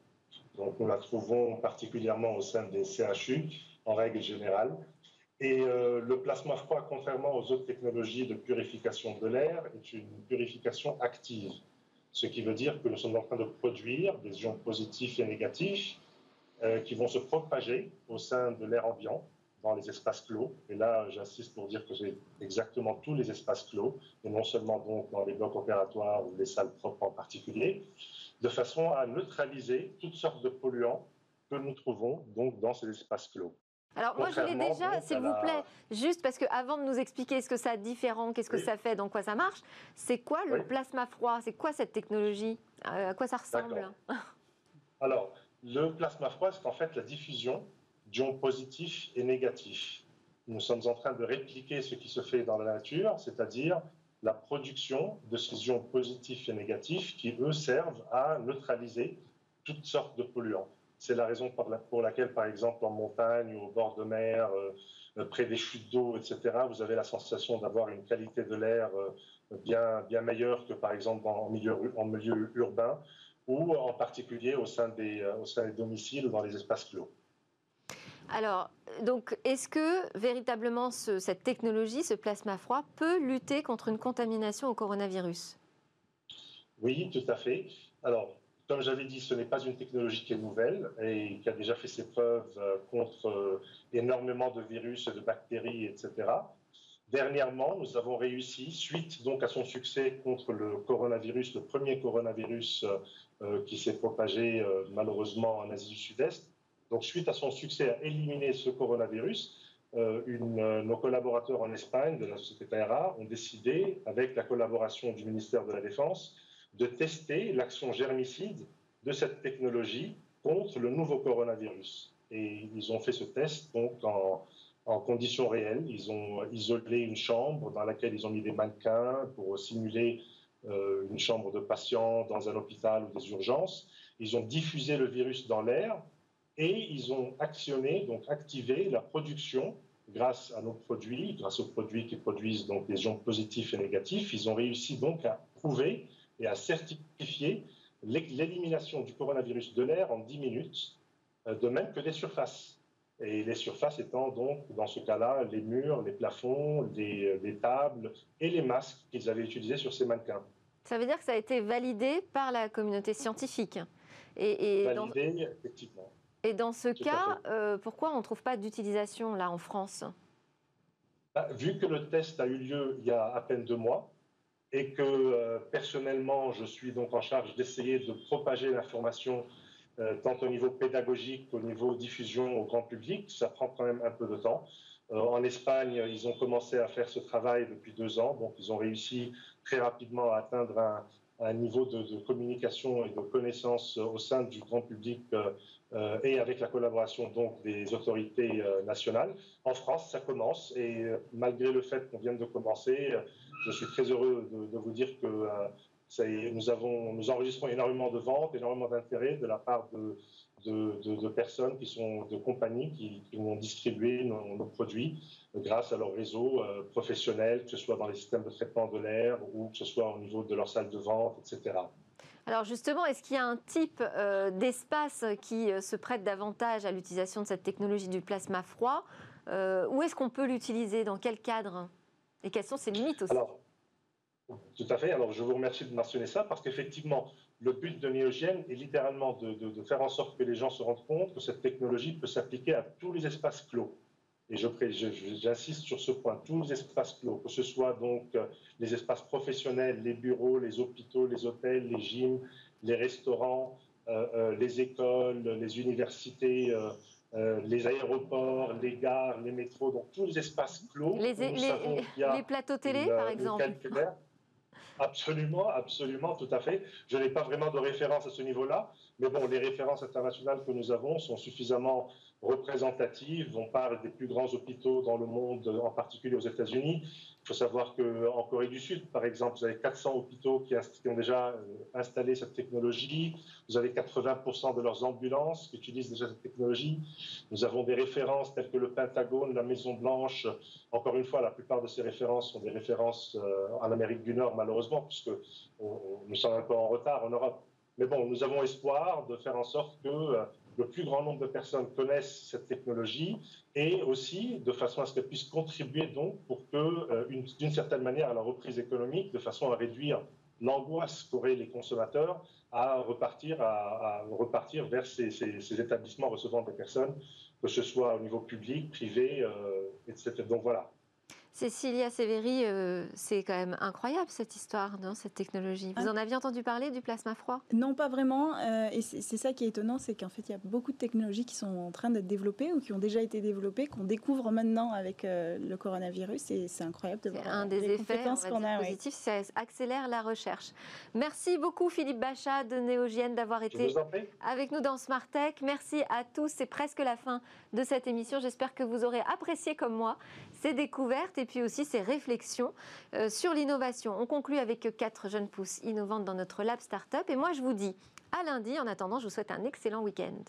Donc, nous la trouvons particulièrement au sein des CHU, en règle générale. Et euh, le plasma froid, contrairement aux autres technologies de purification de l'air, est une purification active. Ce qui veut dire que nous sommes en train de produire des ions positifs et négatifs euh, qui vont se propager au sein de l'air ambiant dans les espaces clos. Et là, j'insiste pour dire que j'ai exactement tous les espaces clos, et non seulement donc dans les blocs opératoires ou les salles propres en particulier, de façon à neutraliser toutes sortes de polluants que nous trouvons donc dans ces espaces clos. Alors moi je l'ai déjà, s'il vous plaît, juste parce que avant de nous expliquer ce que ça a de différent, qu'est-ce que ça fait, dans quoi ça marche, c'est quoi le plasma froid? C'est quoi cette technologie? Euh, À quoi ça ressemble? Alors, le plasma froid, c'est en fait la diffusion d'ions positifs et négatifs. Nous sommes en train de répliquer ce qui se fait dans la nature, c'est-à-dire la production de ces ions positifs et négatifs qui, eux, servent à neutraliser toutes sortes de polluants. C'est la raison pour laquelle, par exemple, en montagne ou au bord de mer, euh, près des chutes d'eau, etc., vous avez la sensation d'avoir une qualité de l'air euh, bien, meilleure que, par exemple, en milieu, urbain ou en particulier au sein des, euh, au sein des domiciles ou dans les espaces clos. Alors, donc, est-ce que véritablement cette technologie, ce plasma froid, peut lutter contre une contamination au coronavirus? Oui, tout à fait. Alors, comme j'avais dit, ce n'est pas une technologie qui est nouvelle et qui a déjà fait ses preuves euh, contre euh, énormément de virus, de bactéries, etc. Dernièrement, nous avons réussi, suite donc à son succès contre le coronavirus, le premier coronavirus euh, qui s'est propagé malheureusement en Asie du Sud-Est, donc, suite à son succès à éliminer ce coronavirus, euh, euh, nos collaborateurs en Espagne de la société TAERA ont décidé, avec la collaboration du ministère de la Défense, de tester l'action germicide de cette technologie contre le nouveau coronavirus. Et ils ont fait ce test donc en, conditions réelles. Ils ont isolé une chambre dans laquelle ils ont mis des mannequins pour simuler euh, une chambre de patient dans un hôpital ou des urgences. Ils ont diffusé le virus dans l'air et ils ont actionné, donc activé la production grâce à nos produits, grâce aux produits qui produisent donc des ions positifs et négatifs. Ils ont réussi donc à prouver et à certifier l'élimination du coronavirus de l'air en 10 minutes, euh, de même que des surfaces. Et les surfaces étant donc, dans ce cas-là, les murs, les plafonds, les, les tables et les masques qu'ils avaient utilisés sur ces mannequins. Ça veut dire que ça a été validé par la communauté scientifique. Et, validé, effectivement. Et dans ce cas, euh, pourquoi on ne trouve pas d'utilisation là en France? Bah, Vu que le test a eu lieu il y a à peine deux mois et que euh, personnellement, je suis donc en charge d'essayer de propager l'information euh, tant au niveau pédagogique qu'au niveau diffusion au grand public, ça prend quand même un peu de temps. en Espagne, ils ont commencé à faire ce travail depuis deux ans, donc ils ont réussi très rapidement à atteindre un, un niveau de, de, communication et de connaissance au sein du grand public et avec la collaboration donc des autorités euh, nationales. En France, ça commence et euh, malgré le fait qu'on vienne de commencer, je suis très heureux de, vous dire que nous, enregistrons énormément de ventes, énormément d'intérêt de la part de, personnes qui sont de compagnies qui, qui vont distribuer nos, produits grâce à leur réseau professionnel, que ce soit dans les systèmes de traitement de l'air ou que ce soit au niveau de leur salle de vente, etc. Alors justement, est-ce qu'il y a un type euh, d'espace qui euh, se prête davantage à l'utilisation de cette technologie du plasma froid euh, Où est-ce qu'on peut l'utiliser? Dans quel cadre? Et quelles sont ses limites aussi? Alors, tout à fait. Alors je vous remercie de mentionner ça parce qu'effectivement, le but de Neogène est littéralement de, faire en sorte que les gens se rendent compte que cette technologie peut s'appliquer à tous les espaces clos. Et j'insiste sur ce point, tous les espaces clos, que ce soit donc les espaces professionnels, les bureaux, les hôpitaux, les hôtels, les gyms, les restaurants, les écoles, les universités, les aéroports, les gares, les métros, donc tous les espaces clos. Les, les plateaux télé, par exemple. Absolument, absolument, tout à fait. Je n'ai pas vraiment de référence à ce niveau-là, mais bon, les références internationales que nous avons sont suffisamment représentatives. On parle des plus grands hôpitaux dans le monde, en particulier aux États-Unis. Il faut savoir qu'en Corée du Sud, par exemple, vous avez 400 hôpitaux qui, ont déjà euh, installé cette technologie. Vous avez 80% de leurs ambulances qui utilisent déjà cette technologie. Nous avons des références telles que le Pentagone, la Maison Blanche. Encore une fois, la plupart de ces références sont des références euh, en Amérique du Nord, malheureusement, puisque nous sommes un peu en retard en Europe. Mais bon, nous avons espoir de faire en sorte que euh, le plus grand nombre de personnes connaissent cette technologie et aussi de façon à ce qu'elle puisse contribuer donc pour que, euh, d'une certaine manière, à la reprise économique, de façon à réduire l'angoisse qu'auraient les consommateurs à repartir, à, repartir vers ces, établissements recevant des personnes, que ce soit au niveau public, privé, euh, etc. Donc voilà. Cécilia Severi, euh, c'est quand même incroyable cette histoire, non, cette technologie. Vous ah. en aviez entendu parler du plasma froid? Non, pas vraiment. Euh, et c'est ça qui est étonnant, c'est qu'en fait, il y a beaucoup de technologies qui sont en train d'être développées ou qui ont déjà été développées, qu'on découvre maintenant avec euh, le coronavirus. Et c'est incroyable de voir un des effets qu'on a, positifs, ça accélère la recherche. Merci beaucoup Philippe Bachat de Néogienne d'avoir été avec nous dans Smart Tech. Merci à tous. C'est presque la fin de cette émission. J'espère que vous aurez apprécié comme moi ces découvertes et puis aussi ces réflexions euh, sur l'innovation. On conclut avec quatre jeunes pousses innovantes dans notre lab startup. Et moi, je vous dis à lundi. En attendant, je vous souhaite un excellent week-end.